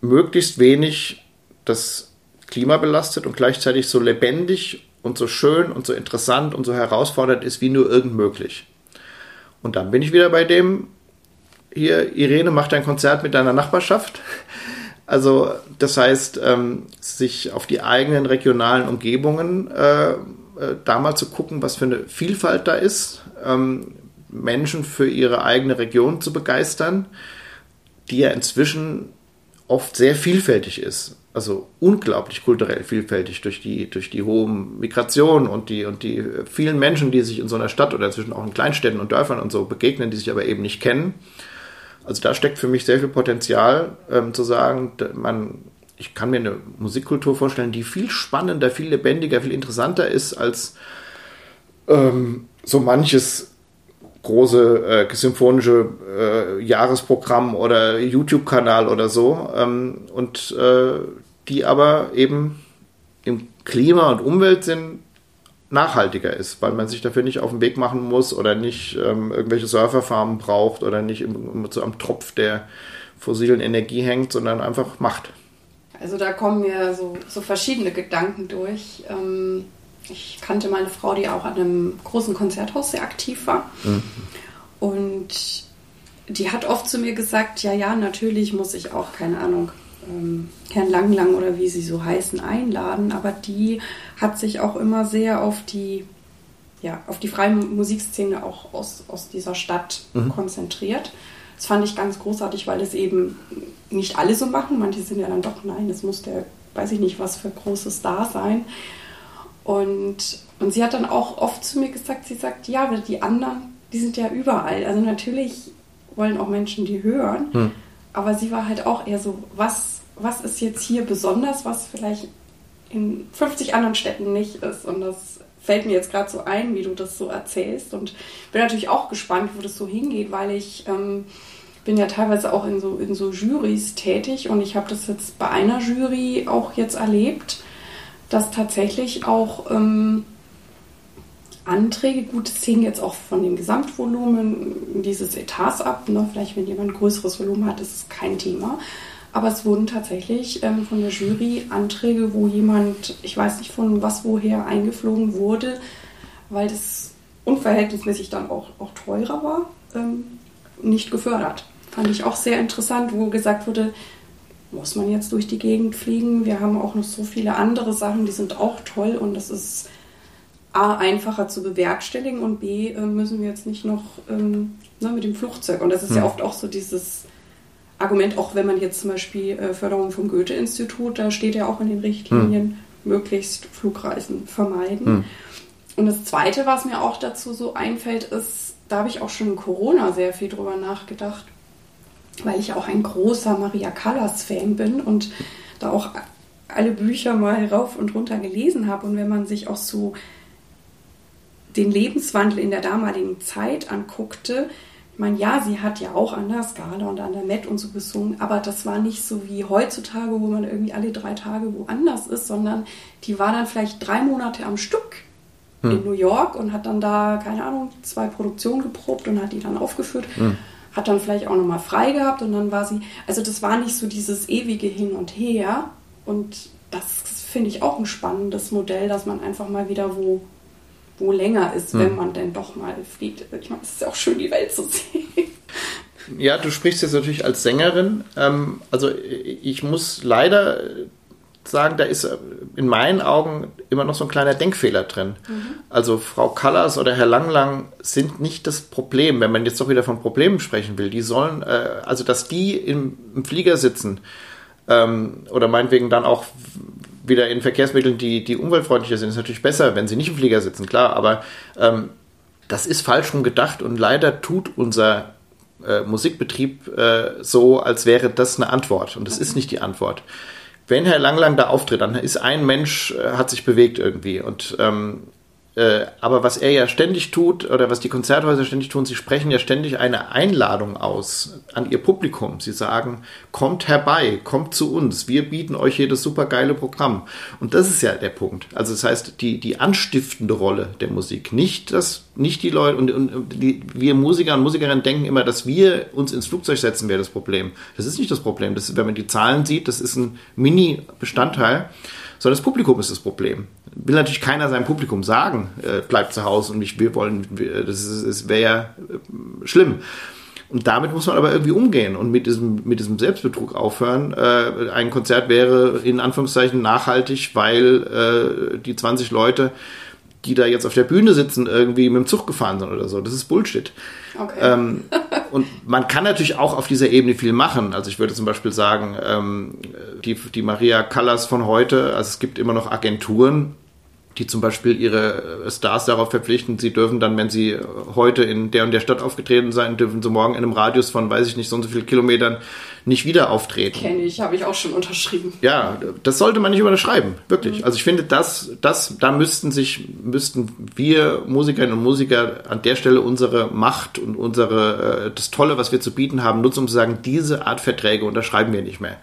möglichst wenig das Klima belastet und gleichzeitig so lebendig und so schön und so interessant und so herausfordernd ist wie nur irgend möglich. Und dann bin ich wieder bei dem, hier, Irene, macht ein Konzert mit deiner Nachbarschaft. Also das heißt, ähm, sich auf die eigenen regionalen Umgebungen äh, äh, da mal zu gucken, was für eine Vielfalt da ist, ähm, Menschen für ihre eigene Region zu begeistern, die ja inzwischen oft sehr vielfältig ist. Also unglaublich kulturell vielfältig durch die, durch die hohe Migration und die, und die vielen Menschen, die sich in so einer Stadt oder inzwischen auch in Kleinstädten und Dörfern und so begegnen, die sich aber eben nicht kennen. Also da steckt für mich sehr viel Potenzial, ähm, zu sagen, man ich kann mir eine Musikkultur vorstellen, die viel spannender, viel lebendiger, viel interessanter ist als ähm, so manches große äh, symphonische äh, Jahresprogramm oder YouTube-Kanal oder so ähm, und äh, die aber eben im Klima- und Umweltsinn nachhaltiger ist, weil man sich dafür nicht auf den Weg machen muss oder nicht ähm, irgendwelche Surferfarmen braucht oder nicht im, so am Tropf der fossilen Energie hängt, sondern einfach macht. Also da kommen mir so, so verschiedene Gedanken durch. Ähm, ich kannte meine Frau, die auch an einem großen Konzerthaus sehr aktiv war. Mhm. Und die hat oft zu mir gesagt, ja, ja, natürlich muss ich auch, keine Ahnung, ähm, Herrn Langlang oder wie sie so heißen, einladen. Aber die hat sich auch immer sehr auf die, ja, auf die freie Musikszene auch aus, aus dieser Stadt mhm. konzentriert. Das fand ich ganz großartig, weil es eben nicht alle so machen. Manche sind ja dann doch, nein, es muss der, weiß ich nicht, was für großes da sein. Und, und sie hat dann auch oft zu mir gesagt, sie sagt, ja, aber die anderen, die sind ja überall. Also natürlich wollen auch Menschen die hören, hm. aber sie war halt auch eher so, was, was ist jetzt hier besonders, was vielleicht in 50 anderen Städten nicht ist. Und das fällt mir jetzt gerade so ein, wie du das so erzählst. Und bin natürlich auch gespannt, wo das so hingeht, weil ich ähm, bin ja teilweise auch in so, in so Jurys tätig und ich habe das jetzt bei einer Jury auch jetzt erlebt, dass tatsächlich auch ähm, Anträge, gut, es hängt jetzt auch von dem Gesamtvolumen dieses Etats ab, ne? vielleicht wenn jemand ein größeres Volumen hat, ist es kein Thema, aber es wurden tatsächlich ähm, von der Jury Anträge, wo jemand, ich weiß nicht von was woher eingeflogen wurde, weil das unverhältnismäßig dann auch, auch teurer war, ähm, nicht gefördert. Fand ich auch sehr interessant, wo gesagt wurde, muss man jetzt durch die Gegend fliegen? Wir haben auch noch so viele andere Sachen, die sind auch toll und das ist A, einfacher zu bewerkstelligen und B, äh, müssen wir jetzt nicht noch ähm, ne, mit dem Flugzeug. Und das ist hm. ja oft auch so dieses Argument, auch wenn man jetzt zum Beispiel äh, Förderung vom Goethe-Institut, da steht ja auch in den Richtlinien, hm. möglichst Flugreisen vermeiden. Hm. Und das Zweite, was mir auch dazu so einfällt, ist, da habe ich auch schon in Corona sehr viel drüber nachgedacht, weil ich auch ein großer Maria Callas-Fan bin und da auch alle Bücher mal rauf und runter gelesen habe. Und wenn man sich auch so den Lebenswandel in der damaligen Zeit anguckte, ich meine, ja, sie hat ja auch an der Skala und an der Met und so gesungen, aber das war nicht so wie heutzutage, wo man irgendwie alle drei Tage woanders ist, sondern die war dann vielleicht drei Monate am Stück hm. in New York und hat dann da, keine Ahnung, zwei Produktionen geprobt und hat die dann aufgeführt. Hm. Hat dann vielleicht auch nochmal frei gehabt und dann war sie, also das war nicht so dieses ewige Hin und Her und das finde ich auch ein spannendes Modell, dass man einfach mal wieder wo wo länger ist, hm. wenn man denn doch mal fliegt. Ich meine, es ist ja auch schön, die Welt zu sehen. Ja, du sprichst jetzt natürlich als Sängerin. Ähm, also ich muss leider sagen, da ist in meinen Augen immer noch so ein kleiner Denkfehler drin. Mhm. Also Frau Callas oder Herr Langlang sind nicht das Problem, wenn man jetzt doch wieder von Problemen sprechen will. Die sollen, äh, also dass die im, im Flieger sitzen ähm, oder meinetwegen dann auch wieder in Verkehrsmitteln, die, die umweltfreundlicher sind, ist natürlich besser, wenn sie nicht im Flieger sitzen, klar, aber ähm, das ist falsch rum gedacht und leider tut unser äh, Musikbetrieb äh, so, als wäre das eine Antwort und das ist nicht die Antwort. Wenn Herr Langlang da auftritt, dann ist ein Mensch, äh, hat sich bewegt irgendwie und ähm, äh, aber was er ja ständig tut oder was die Konzerthäuser ständig tun, sie sprechen ja ständig eine Einladung aus an ihr Publikum. Sie sagen, kommt herbei, kommt zu uns, wir bieten euch hier das super geile Programm. Und das ist ja der Punkt. Also das heißt, die, die anstiftende Rolle der Musik, nicht das, nicht die Leute und, und die, wir Musiker und Musikerinnen denken immer, dass wir uns ins Flugzeug setzen, wäre das Problem. Das ist nicht das Problem. Das wenn man die Zahlen sieht, das ist ein Mini-Bestandteil sondern das Publikum ist das Problem. Will natürlich keiner seinem Publikum sagen, äh, bleibt zu Hause und nicht, wir wollen, das, das wäre ja äh, schlimm. Und damit muss man aber irgendwie umgehen und mit diesem, mit diesem Selbstbetrug aufhören. Äh, ein Konzert wäre in Anführungszeichen nachhaltig, weil äh, die 20 Leute, die da jetzt auf der Bühne sitzen, irgendwie mit dem Zug gefahren sind oder so. Das ist Bullshit. Okay. Ähm, und man kann natürlich auch auf dieser Ebene viel machen. Also ich würde zum Beispiel sagen, ähm, die, die Maria Callas von heute, also es gibt immer noch Agenturen, die zum Beispiel ihre Stars darauf verpflichten, sie dürfen dann, wenn sie heute in der und der Stadt aufgetreten sein, dürfen sie morgen in einem Radius von, weiß ich nicht, so und so viele Kilometern nicht wieder auftreten. Kenne ich, habe ich auch schon unterschrieben. Ja, das sollte man nicht unterschreiben, wirklich. Mhm. Also ich finde, das, das, da müssten sich, müssten wir Musikerinnen und Musiker an der Stelle unsere Macht und unsere, äh, das Tolle, was wir zu bieten haben, nutzen, um zu sagen, diese Art Verträge unterschreiben wir nicht mehr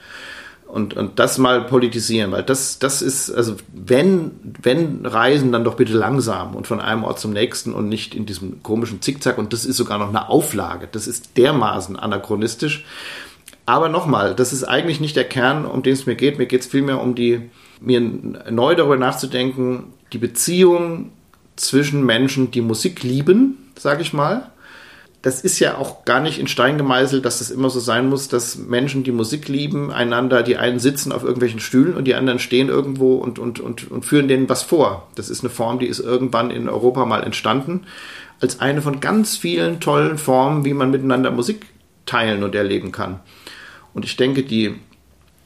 und, und das mal politisieren, weil das, das ist, also wenn, wenn Reisen, dann doch bitte langsam und von einem Ort zum nächsten und nicht in diesem komischen Zickzack und das ist sogar noch eine Auflage. Das ist dermaßen anachronistisch. Aber nochmal, das ist eigentlich nicht der Kern, um den es mir geht. Mir geht es vielmehr um die, mir neu darüber nachzudenken, die Beziehung zwischen Menschen, die Musik lieben, sage ich mal, das ist ja auch gar nicht in Stein gemeißelt, dass das immer so sein muss, dass Menschen, die Musik lieben, einander, die einen sitzen auf irgendwelchen Stühlen und die anderen stehen irgendwo und, und, und, und führen denen was vor. Das ist eine Form, die ist irgendwann in Europa mal entstanden, als eine von ganz vielen tollen Formen, wie man miteinander Musik teilen und erleben kann. Und ich denke, die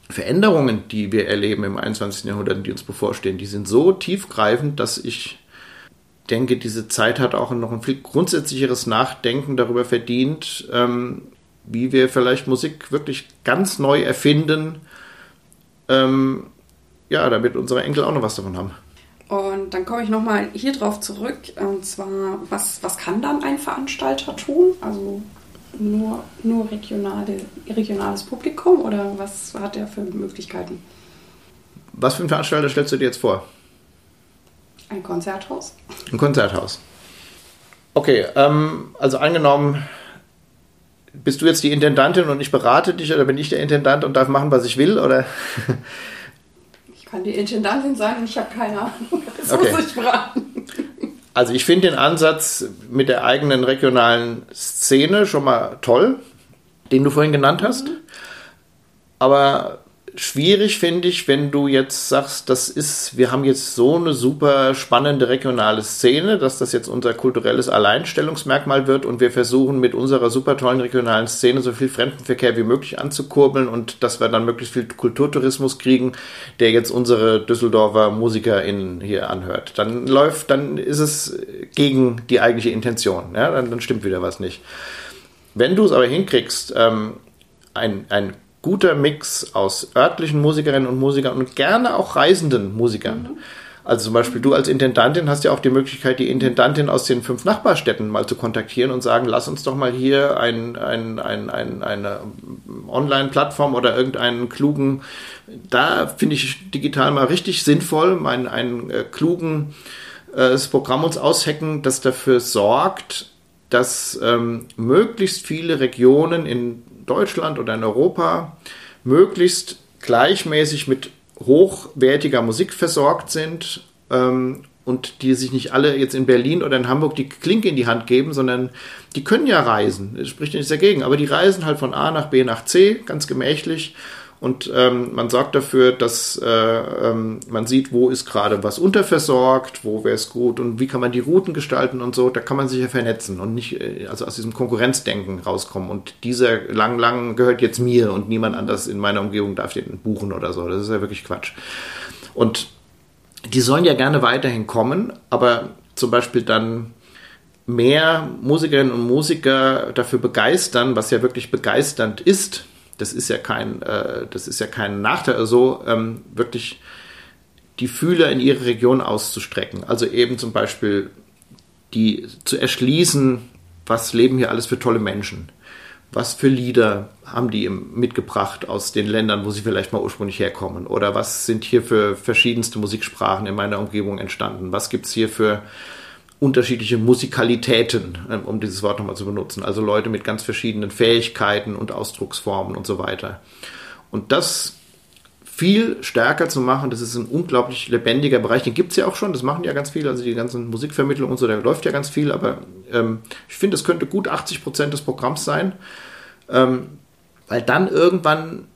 Veränderungen, die wir erleben im 21. Jahrhundert, die uns bevorstehen, die sind so tiefgreifend, dass ich denke, diese Zeit hat auch noch ein viel grundsätzlicheres Nachdenken darüber verdient, ähm, wie wir vielleicht Musik wirklich ganz neu erfinden, ähm, ja, damit unsere Enkel auch noch was davon haben. Und dann komme ich nochmal hier drauf zurück, und zwar, was, was kann dann ein Veranstalter tun? Also nur, nur regionale, regionales Publikum oder was hat er für Möglichkeiten? Was für einen Veranstalter stellst du dir jetzt vor? Ein Konzerthaus. Ein Konzerthaus. Okay, ähm, also angenommen, bist du jetzt die Intendantin und ich berate dich oder bin ich der Intendant und darf machen, was ich will? Oder? Ich kann die Intendantin sein und ich habe keine Ahnung. Das okay. muss ich beraten. Also ich finde den Ansatz mit der eigenen regionalen Szene schon mal toll, den du vorhin genannt hast. Mhm. Aber schwierig finde ich, wenn du jetzt sagst, das ist, wir haben jetzt so eine super spannende regionale Szene, dass das jetzt unser kulturelles Alleinstellungsmerkmal wird und wir versuchen mit unserer super tollen regionalen Szene so viel Fremdenverkehr wie möglich anzukurbeln und dass wir dann möglichst viel Kulturtourismus kriegen, der jetzt unsere Düsseldorfer MusikerInnen hier anhört. Dann läuft, dann ist es gegen die eigentliche Intention. Ja? Dann, dann stimmt wieder was nicht. Wenn du es aber hinkriegst, ähm, ein, ein guter Mix aus örtlichen Musikerinnen und Musikern und gerne auch reisenden Musikern. Mhm. Also zum Beispiel du als Intendantin hast ja auch die Möglichkeit, die Intendantin aus den fünf Nachbarstädten mal zu kontaktieren und sagen, lass uns doch mal hier ein, ein, ein, ein eine Online-Plattform oder irgendeinen klugen, da finde ich digital mal richtig sinnvoll, einen, einen äh, klugen äh, Programm uns aushacken, das dafür sorgt, dass ähm, möglichst viele Regionen in Deutschland oder in Europa möglichst gleichmäßig mit hochwertiger Musik versorgt sind ähm, und die sich nicht alle jetzt in Berlin oder in Hamburg die Klinke in die Hand geben, sondern die können ja reisen. Das spricht nichts dagegen, aber die reisen halt von A nach B nach C ganz gemächlich und ähm, man sorgt dafür, dass äh, ähm, man sieht, wo ist gerade was unterversorgt, wo wäre es gut und wie kann man die Routen gestalten und so. Da kann man sich ja vernetzen und nicht äh, also aus diesem Konkurrenzdenken rauskommen. Und dieser lang, lang gehört jetzt mir und niemand anders in meiner Umgebung darf den buchen oder so. Das ist ja wirklich Quatsch. Und die sollen ja gerne weiterhin kommen, aber zum Beispiel dann mehr Musikerinnen und Musiker dafür begeistern, was ja wirklich begeisternd ist, das ist ja kein, äh, das ist ja kein Nachteil, also ähm, wirklich die Fühler in ihre Region auszustrecken. Also eben zum Beispiel die zu erschließen, was leben hier alles für tolle Menschen. Was für Lieder haben die mitgebracht aus den Ländern, wo sie vielleicht mal ursprünglich herkommen? Oder was sind hier für verschiedenste Musiksprachen in meiner Umgebung entstanden? Was gibt es hier für unterschiedliche Musikalitäten, ähm, um dieses Wort nochmal zu benutzen. Also Leute mit ganz verschiedenen Fähigkeiten und Ausdrucksformen und so weiter. Und das viel stärker zu machen, das ist ein unglaublich lebendiger Bereich. Den gibt es ja auch schon, das machen ja ganz viele, also die ganzen Musikvermittlungen und so, da läuft ja ganz viel, aber ähm, ich finde, das könnte gut 80 Prozent des Programms sein, ähm, weil dann irgendwann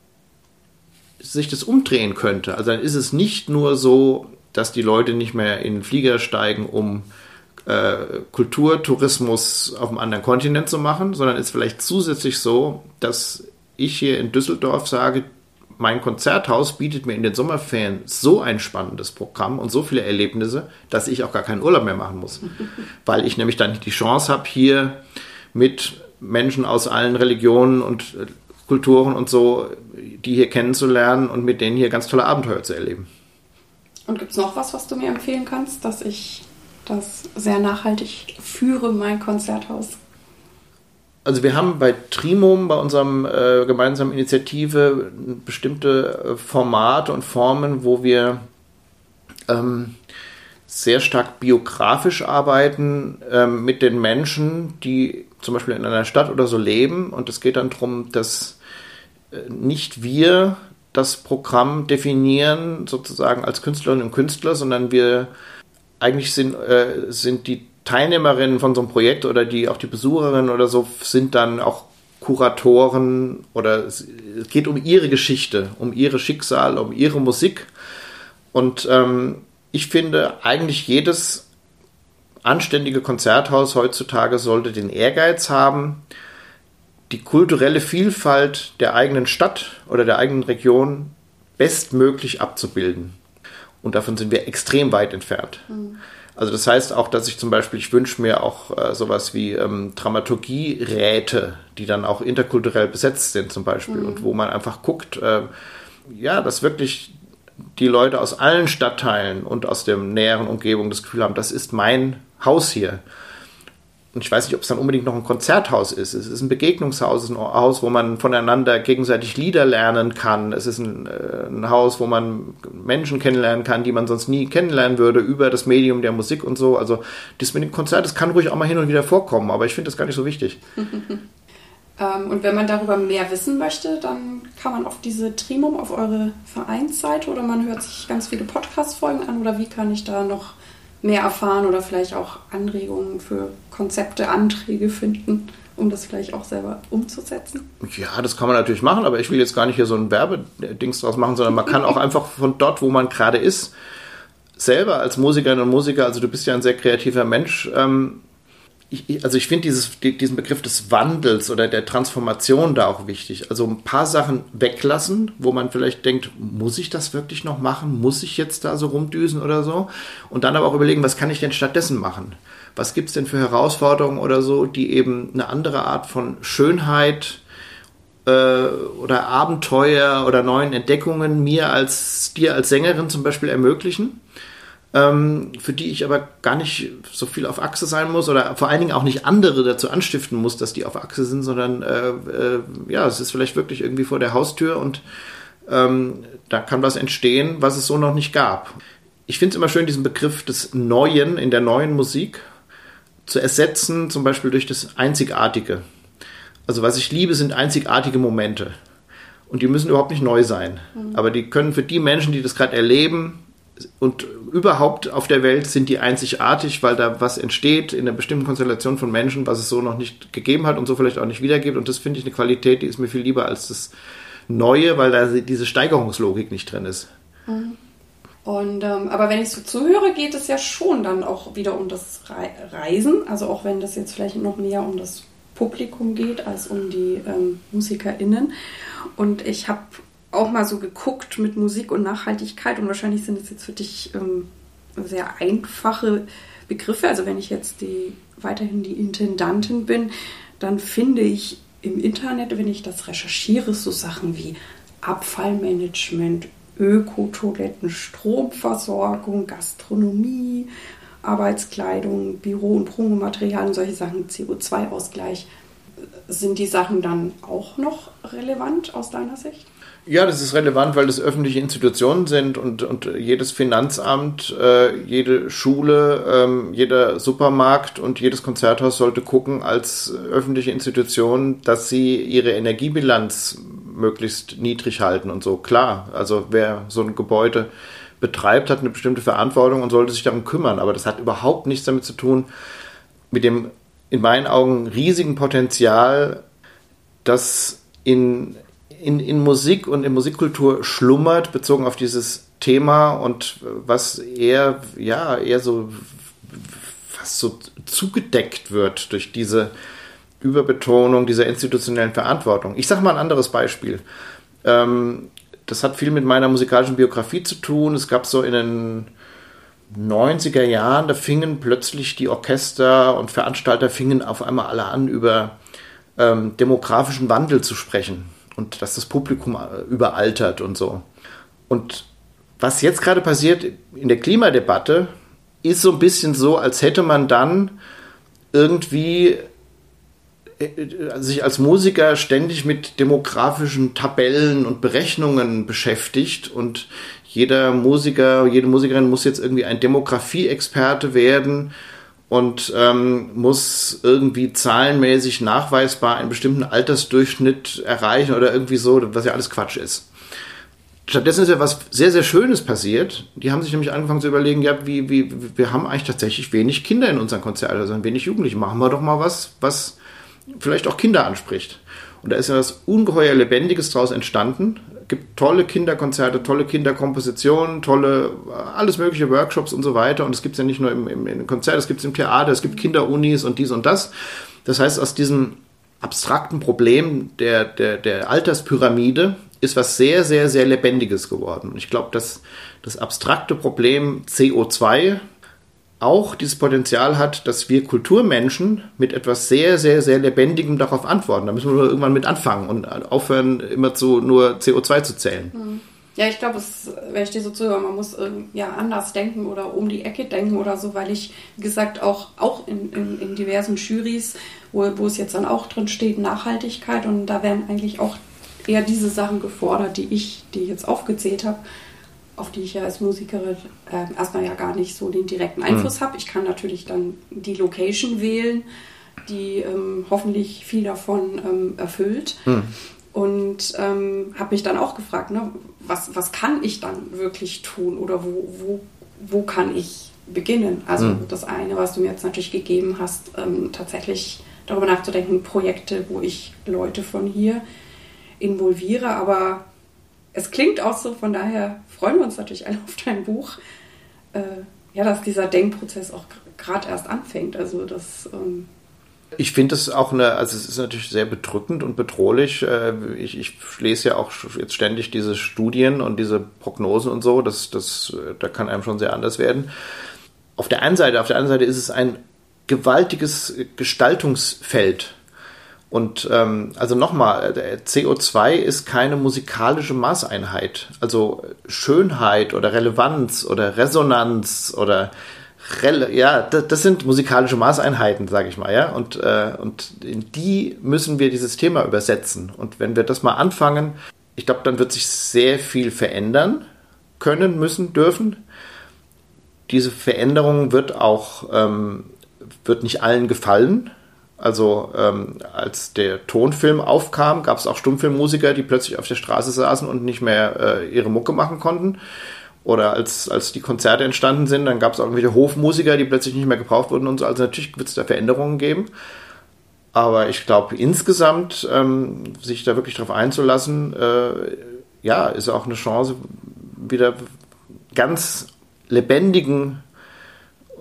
sich das umdrehen könnte. Also dann ist es nicht nur so, dass die Leute nicht mehr in den Flieger steigen, um äh, Kulturtourismus auf einem anderen Kontinent zu machen, sondern ist vielleicht zusätzlich so, dass ich hier in Düsseldorf sage, mein Konzerthaus bietet mir in den Sommerferien so ein spannendes Programm und so viele Erlebnisse, dass ich auch gar keinen Urlaub mehr machen muss. Weil ich nämlich dann die Chance habe, hier mit Menschen aus allen Religionen und äh, Kulturen und so, die hier kennenzulernen und mit denen hier ganz tolle Abenteuer zu erleben. Und gibt es noch was, was du mir empfehlen kannst, dass ich das sehr nachhaltig führe, mein Konzerthaus. Also wir haben bei Trimum, bei unserem äh, gemeinsamen Initiative, bestimmte äh, Formate und Formen, wo wir ähm, sehr stark biografisch arbeiten ähm, mit den Menschen, die zum Beispiel in einer Stadt oder so leben. Und es geht dann darum, dass äh, nicht wir das Programm definieren, sozusagen als Künstlerinnen und Künstler, sondern wir eigentlich sind, äh, sind die Teilnehmerinnen von so einem Projekt oder die auch die Besucherinnen oder so sind dann auch Kuratoren oder es geht um ihre Geschichte, um ihre Schicksal, um ihre Musik. Und ähm, ich finde, eigentlich jedes anständige Konzerthaus heutzutage sollte den Ehrgeiz haben, die kulturelle Vielfalt der eigenen Stadt oder der eigenen Region bestmöglich abzubilden. Und davon sind wir extrem weit entfernt. Mhm. Also das heißt auch, dass ich zum Beispiel, ich wünsche mir auch äh, sowas wie ähm, Dramaturgieräte, die dann auch interkulturell besetzt sind zum Beispiel mhm. und wo man einfach guckt, äh, ja, dass wirklich die Leute aus allen Stadtteilen und aus der näheren Umgebung das Gefühl haben, das ist mein Haus hier. Und ich weiß nicht, ob es dann unbedingt noch ein Konzerthaus ist. Es ist ein Begegnungshaus, es ist ein Haus, wo man voneinander gegenseitig Lieder lernen kann. Es ist ein, äh, ein, Haus, wo man Menschen kennenlernen kann, die man sonst nie kennenlernen würde, über das Medium der Musik und so. Also das mit dem Konzert, das kann ruhig auch mal hin und wieder vorkommen, aber ich finde das gar nicht so wichtig. Ähm, und wenn man darüber mehr wissen möchte, dann kann man auf diese Trimum, auf eure Vereinsseite oder man hört sich ganz viele Podcast-Folgen an oder wie kann ich da noch mehr erfahren oder vielleicht auch Anregungen für Konzepte, Anträge finden, um das vielleicht auch selber umzusetzen? Ja, das kann man natürlich machen, aber ich will jetzt gar nicht hier so ein Werbedings draus machen, sondern man kann auch einfach von dort, wo man gerade ist, selber als Musikerin und Musiker, also du bist ja ein sehr kreativer Mensch, ähm, ich, also ich finde diesen Begriff des Wandels oder der Transformation da auch wichtig. Also ein paar Sachen weglassen, wo man vielleicht denkt, muss ich das wirklich noch machen? Muss ich jetzt da so rumdüsen oder so? Und dann aber auch überlegen, was kann ich denn stattdessen machen? Was gibt es denn für Herausforderungen oder so, die eben eine andere Art von Schönheit äh, oder Abenteuer oder neuen Entdeckungen mir als dir als Sängerin zum Beispiel ermöglichen? Ähm, für die ich aber gar nicht so viel auf Achse sein muss oder vor allen Dingen auch nicht andere dazu anstiften muss, dass die auf Achse sind, sondern äh, äh, ja, es ist vielleicht wirklich irgendwie vor der Haustür und ähm, da kann was entstehen, was es so noch nicht gab. Ich finde es immer schön, diesen Begriff des Neuen in der neuen Musik zu ersetzen, zum Beispiel durch das Einzigartige. Also was ich liebe, sind einzigartige Momente. Und die müssen überhaupt nicht neu sein. Mhm. Aber die können für die Menschen, die das gerade erleben, und überhaupt auf der Welt sind die einzigartig, weil da was entsteht in einer bestimmten Konstellation von Menschen, was es so noch nicht gegeben hat und so vielleicht auch nicht wiedergibt. Und das finde ich eine Qualität, die ist mir viel lieber als das Neue, weil da diese Steigerungslogik nicht drin ist. Mhm. Und, ähm, aber wenn ich so zuhöre, geht es ja schon dann auch wieder um das Reisen. Also auch wenn das jetzt vielleicht noch mehr um das Publikum geht als um die ähm, MusikerInnen. Und ich habe auch mal so geguckt mit Musik und Nachhaltigkeit und wahrscheinlich sind es jetzt für dich ähm, sehr einfache Begriffe. Also wenn ich jetzt die, weiterhin die Intendantin bin, dann finde ich im Internet, wenn ich das recherchiere, so Sachen wie Abfallmanagement, Ökotoiletten, Stromversorgung, Gastronomie, Arbeitskleidung, Büro- und Promomaterialien, solche Sachen, CO2-Ausgleich. Sind die Sachen dann auch noch relevant aus deiner Sicht? Ja, das ist relevant, weil das öffentliche Institutionen sind und, und jedes Finanzamt, äh, jede Schule, ähm, jeder Supermarkt und jedes Konzerthaus sollte gucken als öffentliche Institution, dass sie ihre Energiebilanz möglichst niedrig halten und so. Klar, also wer so ein Gebäude betreibt, hat eine bestimmte Verantwortung und sollte sich darum kümmern. Aber das hat überhaupt nichts damit zu tun, mit dem in meinen Augen riesigen Potenzial, das in in, in Musik und in Musikkultur schlummert, bezogen auf dieses Thema und was eher, ja, eher so fast so zugedeckt wird durch diese Überbetonung dieser institutionellen Verantwortung. Ich sage mal ein anderes Beispiel. Ähm, das hat viel mit meiner musikalischen Biografie zu tun. Es gab so in den 90er Jahren, da fingen plötzlich die Orchester und Veranstalter fingen auf einmal alle an, über ähm, demografischen Wandel zu sprechen und dass das Publikum äh, überaltert und so. Und was jetzt gerade passiert in der Klimadebatte, ist so ein bisschen so, als hätte man dann irgendwie äh, äh, sich als Musiker ständig mit demografischen Tabellen und Berechnungen beschäftigt und jeder Musiker, jede Musikerin muss jetzt irgendwie ein Demografie-Experte werden und ähm, muss irgendwie zahlenmäßig nachweisbar einen bestimmten Altersdurchschnitt erreichen oder irgendwie so, was ja alles Quatsch ist. Stattdessen ist ja was sehr, sehr Schönes passiert. Die haben sich nämlich angefangen zu überlegen, ja, wie, wie, wir haben eigentlich tatsächlich wenig Kinder in unseren Konzerten, also wenig Jugendliche. Machen wir doch mal was, was vielleicht auch Kinder anspricht. Und da ist ja was ungeheuer Lebendiges daraus entstanden gibt tolle Kinderkonzerte, tolle Kinderkompositionen, tolle, alles mögliche Workshops und so weiter. Und es gibt es ja nicht nur im, im, im Konzert, es gibt es im Theater, es gibt Kinderunis und dies und das. Das heißt, aus diesem abstrakten Problem der, der, der Alterspyramide ist was sehr, sehr, sehr Lebendiges geworden. Und ich glaube, dass das abstrakte Problem CO2 auch dieses Potenzial hat, dass wir Kulturmenschen mit etwas sehr, sehr, sehr Lebendigem darauf antworten. Da müssen wir irgendwann mit anfangen und aufhören, immer zu nur CO2 zu zählen. Mhm. Ja, ich glaube, wenn ich dir so zuhöre, man muss äh, ja anders denken oder um die Ecke denken oder so, weil ich, wie gesagt, auch, auch in, in, in diversen Jurys, wo, wo es jetzt dann auch drin steht, Nachhaltigkeit und da werden eigentlich auch eher diese Sachen gefordert, die ich, die ich jetzt aufgezählt habe, auf die ich ja als Musikerin äh, erstmal ja gar nicht so den direkten Einfluss mhm. habe. Ich kann natürlich dann die Location wählen, die ähm, hoffentlich viel davon ähm, erfüllt. Mhm. Und ähm, habe mich dann auch gefragt, ne, was, was kann ich dann wirklich tun oder wo, wo, wo kann ich beginnen? Also mhm. das eine, was du mir jetzt natürlich gegeben hast, ähm, tatsächlich darüber nachzudenken, Projekte, wo ich Leute von hier involviere, aber es klingt auch so, von daher freuen wir uns natürlich alle auf dein Buch, äh, ja, dass dieser Denkprozess auch gerade erst anfängt. Also das ähm, ich finde es auch eine, also es ist natürlich sehr bedrückend und bedrohlich. Äh, ich, ich lese ja auch jetzt ständig diese Studien und diese Prognosen und so. Das, das, da kann einem schon sehr anders werden. Auf der einen Seite, auf der anderen Seite ist es ein gewaltiges Gestaltungsfeld. Und ähm, also nochmal, CO2 ist keine musikalische Maßeinheit. Also Schönheit oder Relevanz oder Resonanz oder ja, das, sind musikalische Maßeinheiten, sage ich mal, ja. Und, äh, und in die müssen wir dieses Thema übersetzen. Und wenn wir das mal anfangen, ich glaube, dann wird sich sehr viel verändern können, müssen, dürfen. Diese Veränderung wird auch, ähm, wird nicht allen gefallen. Also ähm, als der Tonfilm aufkam, gab es auch Stummfilmmusiker, die plötzlich auf der Straße saßen und nicht mehr äh, ihre Mucke machen konnten. Oder als, als die Konzerte entstanden sind, dann gab es irgendwelche Hofmusiker, die plötzlich nicht mehr gebraucht wurden und so. Also natürlich wird es da Veränderungen geben. Aber ich glaube, insgesamt ähm, sich da wirklich drauf einzulassen, äh, ja, ist auch eine Chance, wieder ganz lebendigen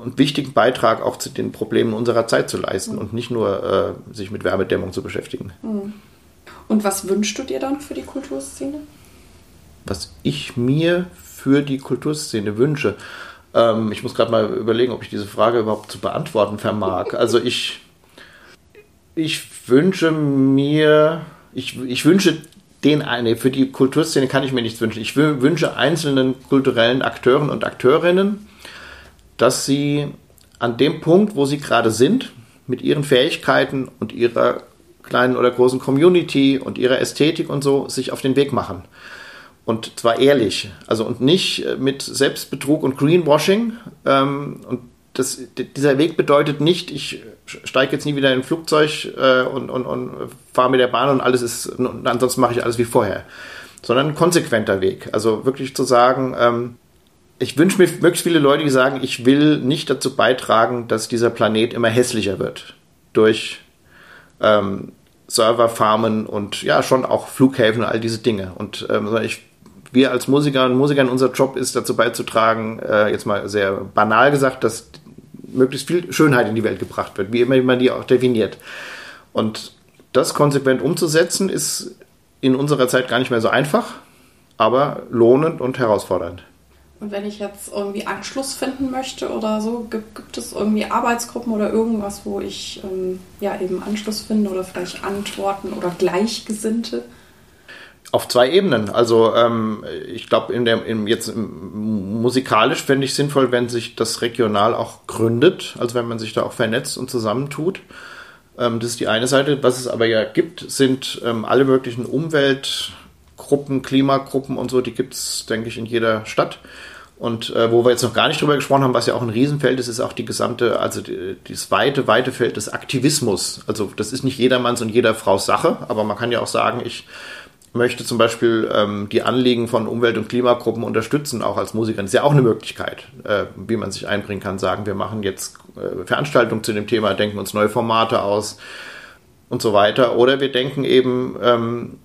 wichtigen Beitrag auch zu den Problemen unserer Zeit zu leisten mhm. und nicht nur äh, sich mit Wärmedämmung zu beschäftigen. Mhm. Und was wünschst du dir dann für die Kulturszene? Was ich mir für die Kulturszene wünsche. Ähm, ich muss gerade mal überlegen, ob ich diese Frage überhaupt zu beantworten vermag. Also ich, ich wünsche mir, ich, ich wünsche den eine, für die Kulturszene kann ich mir nichts wünschen. Ich wünsche einzelnen kulturellen Akteuren und Akteurinnen, dass sie an dem Punkt, wo sie gerade sind, mit ihren Fähigkeiten und ihrer kleinen oder großen Community und ihrer Ästhetik und so, sich auf den Weg machen. Und zwar ehrlich. Also und nicht äh, mit Selbstbetrug und Greenwashing. Ähm, und das, dieser Weg bedeutet nicht, ich steige jetzt nie wieder in ein Flugzeug äh, und, und, und fahre mit der Bahn und alles ist, und ansonsten mache ich alles wie vorher. Sondern ein konsequenter Weg. Also wirklich zu sagen, ähm, ich wünsche mir möglichst viele Leute, die sagen, ich will nicht dazu beitragen, dass dieser Planet immer hässlicher wird. Durch ähm, Serverfarmen und ja, schon auch Flughäfen und all diese Dinge. Und ähm, ich wir als Musiker und Musiker, unser Job ist dazu beizutragen, äh, jetzt mal sehr banal gesagt, dass möglichst viel Schönheit in die Welt gebracht wird, wie immer man die auch definiert. Und das konsequent umzusetzen, ist in unserer Zeit gar nicht mehr so einfach, aber lohnend und herausfordernd. Und wenn ich jetzt irgendwie Anschluss finden möchte oder so, gibt, gibt es irgendwie Arbeitsgruppen oder irgendwas, wo ich ähm, ja eben Anschluss finde oder vielleicht Antworten oder Gleichgesinnte? Auf zwei Ebenen. Also ähm, ich glaube, in der im, jetzt musikalisch fände ich sinnvoll, wenn sich das regional auch gründet, also wenn man sich da auch vernetzt und zusammentut. Ähm, das ist die eine Seite. Was es aber ja gibt, sind ähm, alle möglichen Umweltgruppen, Klimagruppen und so, die gibt es, denke ich, in jeder Stadt. Und äh, wo wir jetzt noch gar nicht drüber gesprochen haben, was ja auch ein Riesenfeld ist, ist auch die gesamte, also das weite, weite Feld des Aktivismus. Also das ist nicht jedermanns und jeder Frau Sache, aber man kann ja auch sagen, ich möchte zum Beispiel ähm, die Anliegen von Umwelt- und Klimagruppen unterstützen, auch als Musiker. Das ist ja auch eine Möglichkeit, äh, wie man sich einbringen kann. Sagen, wir machen jetzt äh, Veranstaltungen zu dem Thema, denken uns neue Formate aus und so weiter. Oder wir denken eben ähm,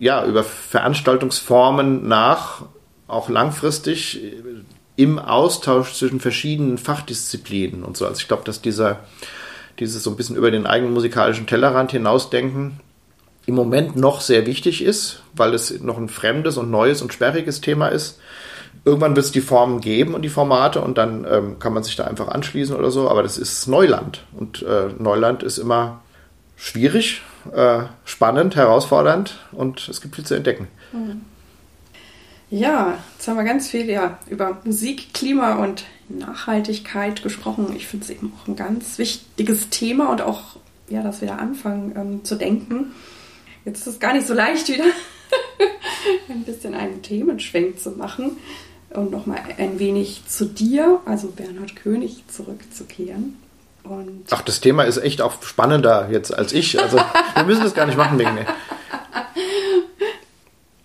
ja über Veranstaltungsformen nach, auch langfristig im Austausch zwischen verschiedenen Fachdisziplinen und so. Also ich glaube, dass dieser dieses so ein bisschen über den eigenen musikalischen Tellerrand hinausdenken im Moment noch sehr wichtig ist, weil es noch ein fremdes und neues und sperriges Thema ist. Irgendwann wird es die Formen geben und die Formate und dann ähm, kann man sich da einfach anschließen oder so, aber das ist Neuland und äh, Neuland ist immer schwierig, äh, spannend, herausfordernd und es gibt viel zu entdecken. Mhm. Ja, jetzt haben wir ganz viel ja, über Musik, Klima und Nachhaltigkeit gesprochen. Ich finde es eben auch ein ganz wichtiges Thema und auch, ja, dass wir da anfangen ähm, zu denken. Jetzt ist es gar nicht so leicht wieder, ein bisschen einen Themenschwenk zu machen und nochmal ein wenig zu dir, also Bernhard König, zurückzukehren. Und Ach, das Thema ist echt auch spannender jetzt als ich. Also wir müssen das gar nicht machen wegen mir.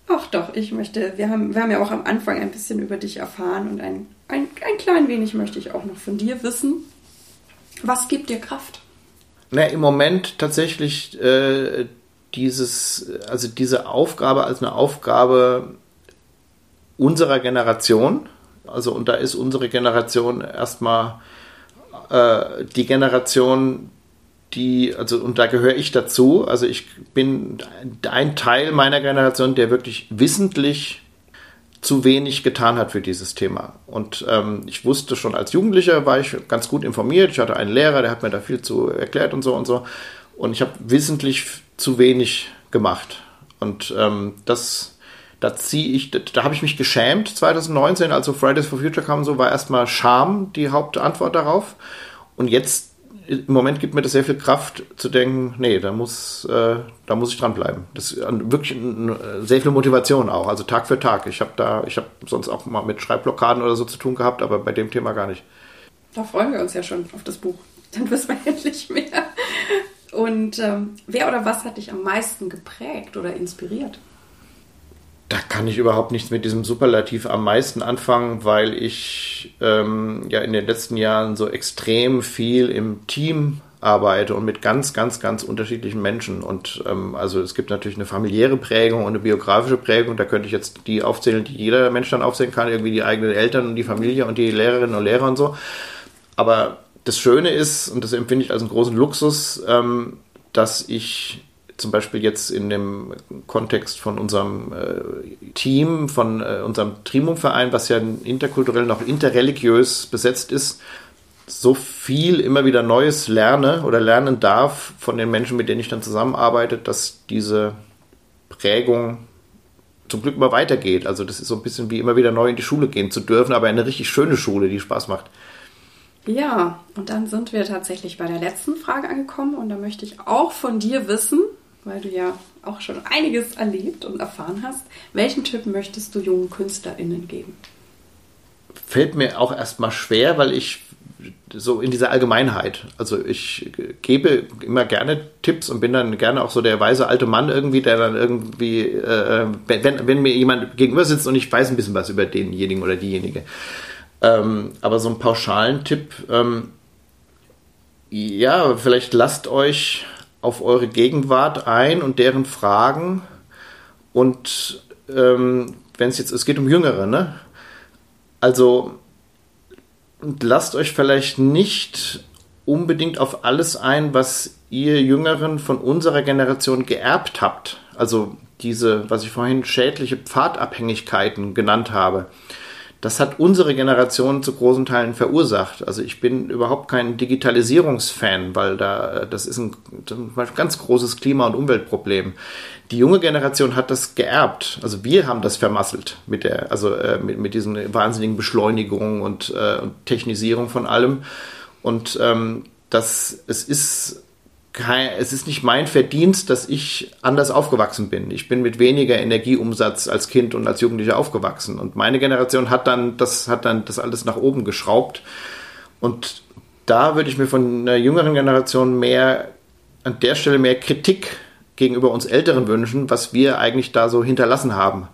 Ach doch, ich möchte, wir haben, wir haben ja auch am Anfang ein bisschen über dich erfahren und ein, ein, ein klein wenig möchte ich auch noch von dir wissen. Was gibt dir Kraft? Na, im Moment tatsächlich äh, dieses, also diese Aufgabe als eine Aufgabe unserer Generation. Also, und da ist unsere Generation erstmal äh, die Generation, die, also, und da gehöre ich dazu. Also, ich bin ein Teil meiner Generation, der wirklich wissentlich zu wenig getan hat für dieses Thema. Und ähm, ich wusste schon als Jugendlicher, war ich ganz gut informiert. Ich hatte einen Lehrer, der hat mir da viel zu erklärt und so und so. Und ich habe wissentlich zu wenig gemacht. Und ähm, das, da ziehe ich, da, habe ich mich geschämt 2019, also Fridays for Future kam so, war erstmal Scham die Hauptantwort darauf. Und jetzt im Moment gibt mir das sehr viel Kraft zu denken, nee, da muss, äh, da muss ich dranbleiben. Das ist wirklich sehr viel Motivation auch, also Tag für Tag. Ich habe da, ich habe sonst auch mal mit Schreibblockaden oder so zu tun gehabt, aber bei dem Thema gar nicht. Da freuen wir uns ja schon auf das Buch. Dann wissen wir endlich mehr. Und ähm, wer oder was hat dich am meisten geprägt oder inspiriert? Da kann ich überhaupt nichts mit diesem Superlativ am meisten anfangen, weil ich ähm, ja in den letzten Jahren so extrem viel im Team arbeite und mit ganz, ganz, ganz unterschiedlichen Menschen. Und ähm, also es gibt natürlich eine familiäre Prägung und eine biografische Prägung. Da könnte ich jetzt die aufzählen, die jeder Mensch dann aufzählen kann, irgendwie die eigenen Eltern und die Familie und die Lehrerinnen und Lehrer und so. Aber das Schöne ist, und das empfinde ich als einen großen Luxus, ähm, dass ich zum Beispiel jetzt in dem Kontext von unserem äh, Team, von äh, unserem Trimum-Verein, was ja interkulturell noch interreligiös besetzt ist, so viel immer wieder Neues lerne oder lernen darf von den Menschen, mit denen ich dann zusammenarbeite, dass diese Prägung zum Glück immer weitergeht. Also das ist so ein bisschen wie immer wieder neu in die Schule gehen zu dürfen, aber eine richtig schöne Schule, die Spaß macht. Ja, und dann sind wir tatsächlich bei der letzten Frage angekommen und da möchte ich auch von dir wissen, weil du ja auch schon einiges erlebt und erfahren hast, welchen Tipp möchtest du jungen KünstlerInnen geben? Fällt mir auch erstmal schwer, weil ich so in dieser Allgemeinheit. Also ich gebe immer gerne Tipps und bin dann gerne auch so der weise alte Mann irgendwie, der dann irgendwie, äh, wenn, wenn mir jemand gegenüber sitzt und ich weiß ein bisschen was über denjenigen oder diejenige. Ähm, aber so einen pauschalen Tipp, ähm, ja, vielleicht lasst euch auf eure Gegenwart ein und deren Fragen. Und ähm, wenn es jetzt, es geht um Jüngere, ne? Also lasst euch vielleicht nicht unbedingt auf alles ein, was ihr Jüngeren von unserer Generation geerbt habt. Also diese, was ich vorhin schädliche Pfadabhängigkeiten genannt habe das hat unsere Generation zu großen Teilen verursacht. Also ich bin überhaupt kein Digitalisierungsfan, weil da das ist ein, ganz großes Klima- und Umweltproblem. Die junge Generation hat das geerbt. Also wir haben das vermasselt mit der, also äh, mit, mit diesen wahnsinnigen Beschleunigungen und, äh, und Technisierung von allem. Und ähm, das, es ist kein, es ist nicht mein Verdienst, dass ich anders aufgewachsen bin. Ich bin mit weniger Energieumsatz als Kind und als Jugendlicher aufgewachsen. Und meine Generation hat dann das, hat dann das alles nach oben geschraubt. Und da würde ich mir von einer jüngeren Generation mehr, an der Stelle mehr Kritik gegenüber uns Älteren wünschen, was wir eigentlich da so hinterlassen haben.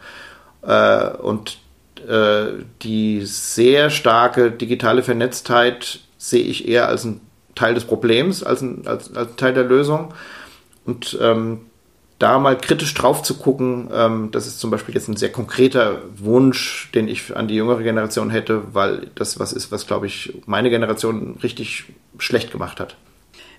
Äh, und äh, die sehr starke digitale Vernetztheit sehe ich eher als ein Teil des Problems als ein, als, als Teil der Lösung. Und ähm, da mal kritisch drauf zu gucken, ähm, das ist zum Beispiel jetzt ein sehr konkreter Wunsch, den ich an die jüngere Generation hätte, weil das was ist, was, glaube ich, meine Generation richtig schlecht gemacht hat.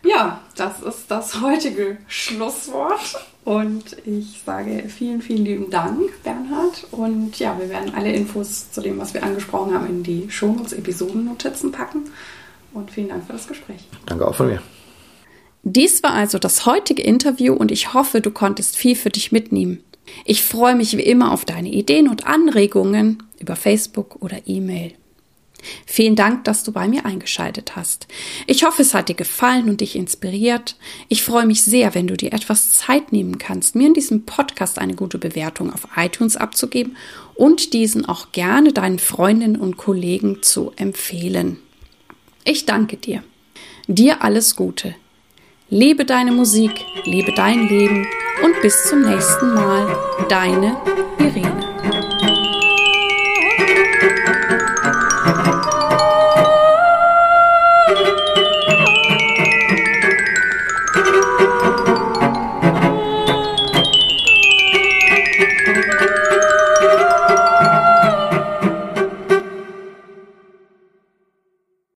Ja, das ist das heutige Schlusswort. Und ich sage vielen, vielen lieben Dank, Bernhard. Und ja, wir werden alle Infos zu dem, was wir angesprochen haben, in die Shownotes-Episodennotizen packen. Und vielen Dank für das Gespräch. Danke auch von mir. Dies war also das heutige Interview und ich hoffe, du konntest viel für dich mitnehmen. Ich freue mich wie immer auf deine Ideen und Anregungen über Facebook oder E-Mail. Vielen Dank, dass du bei mir eingeschaltet hast. Ich hoffe, es hat dir gefallen und dich inspiriert. Ich freue mich sehr, wenn du dir etwas Zeit nehmen kannst, mir in diesem Podcast eine gute Bewertung auf iTunes abzugeben und diesen auch gerne deinen Freundinnen und Kollegen zu empfehlen. Ich danke dir. Dir alles Gute. Lebe deine Musik, lebe dein Leben und bis zum nächsten Mal. Deine Irene.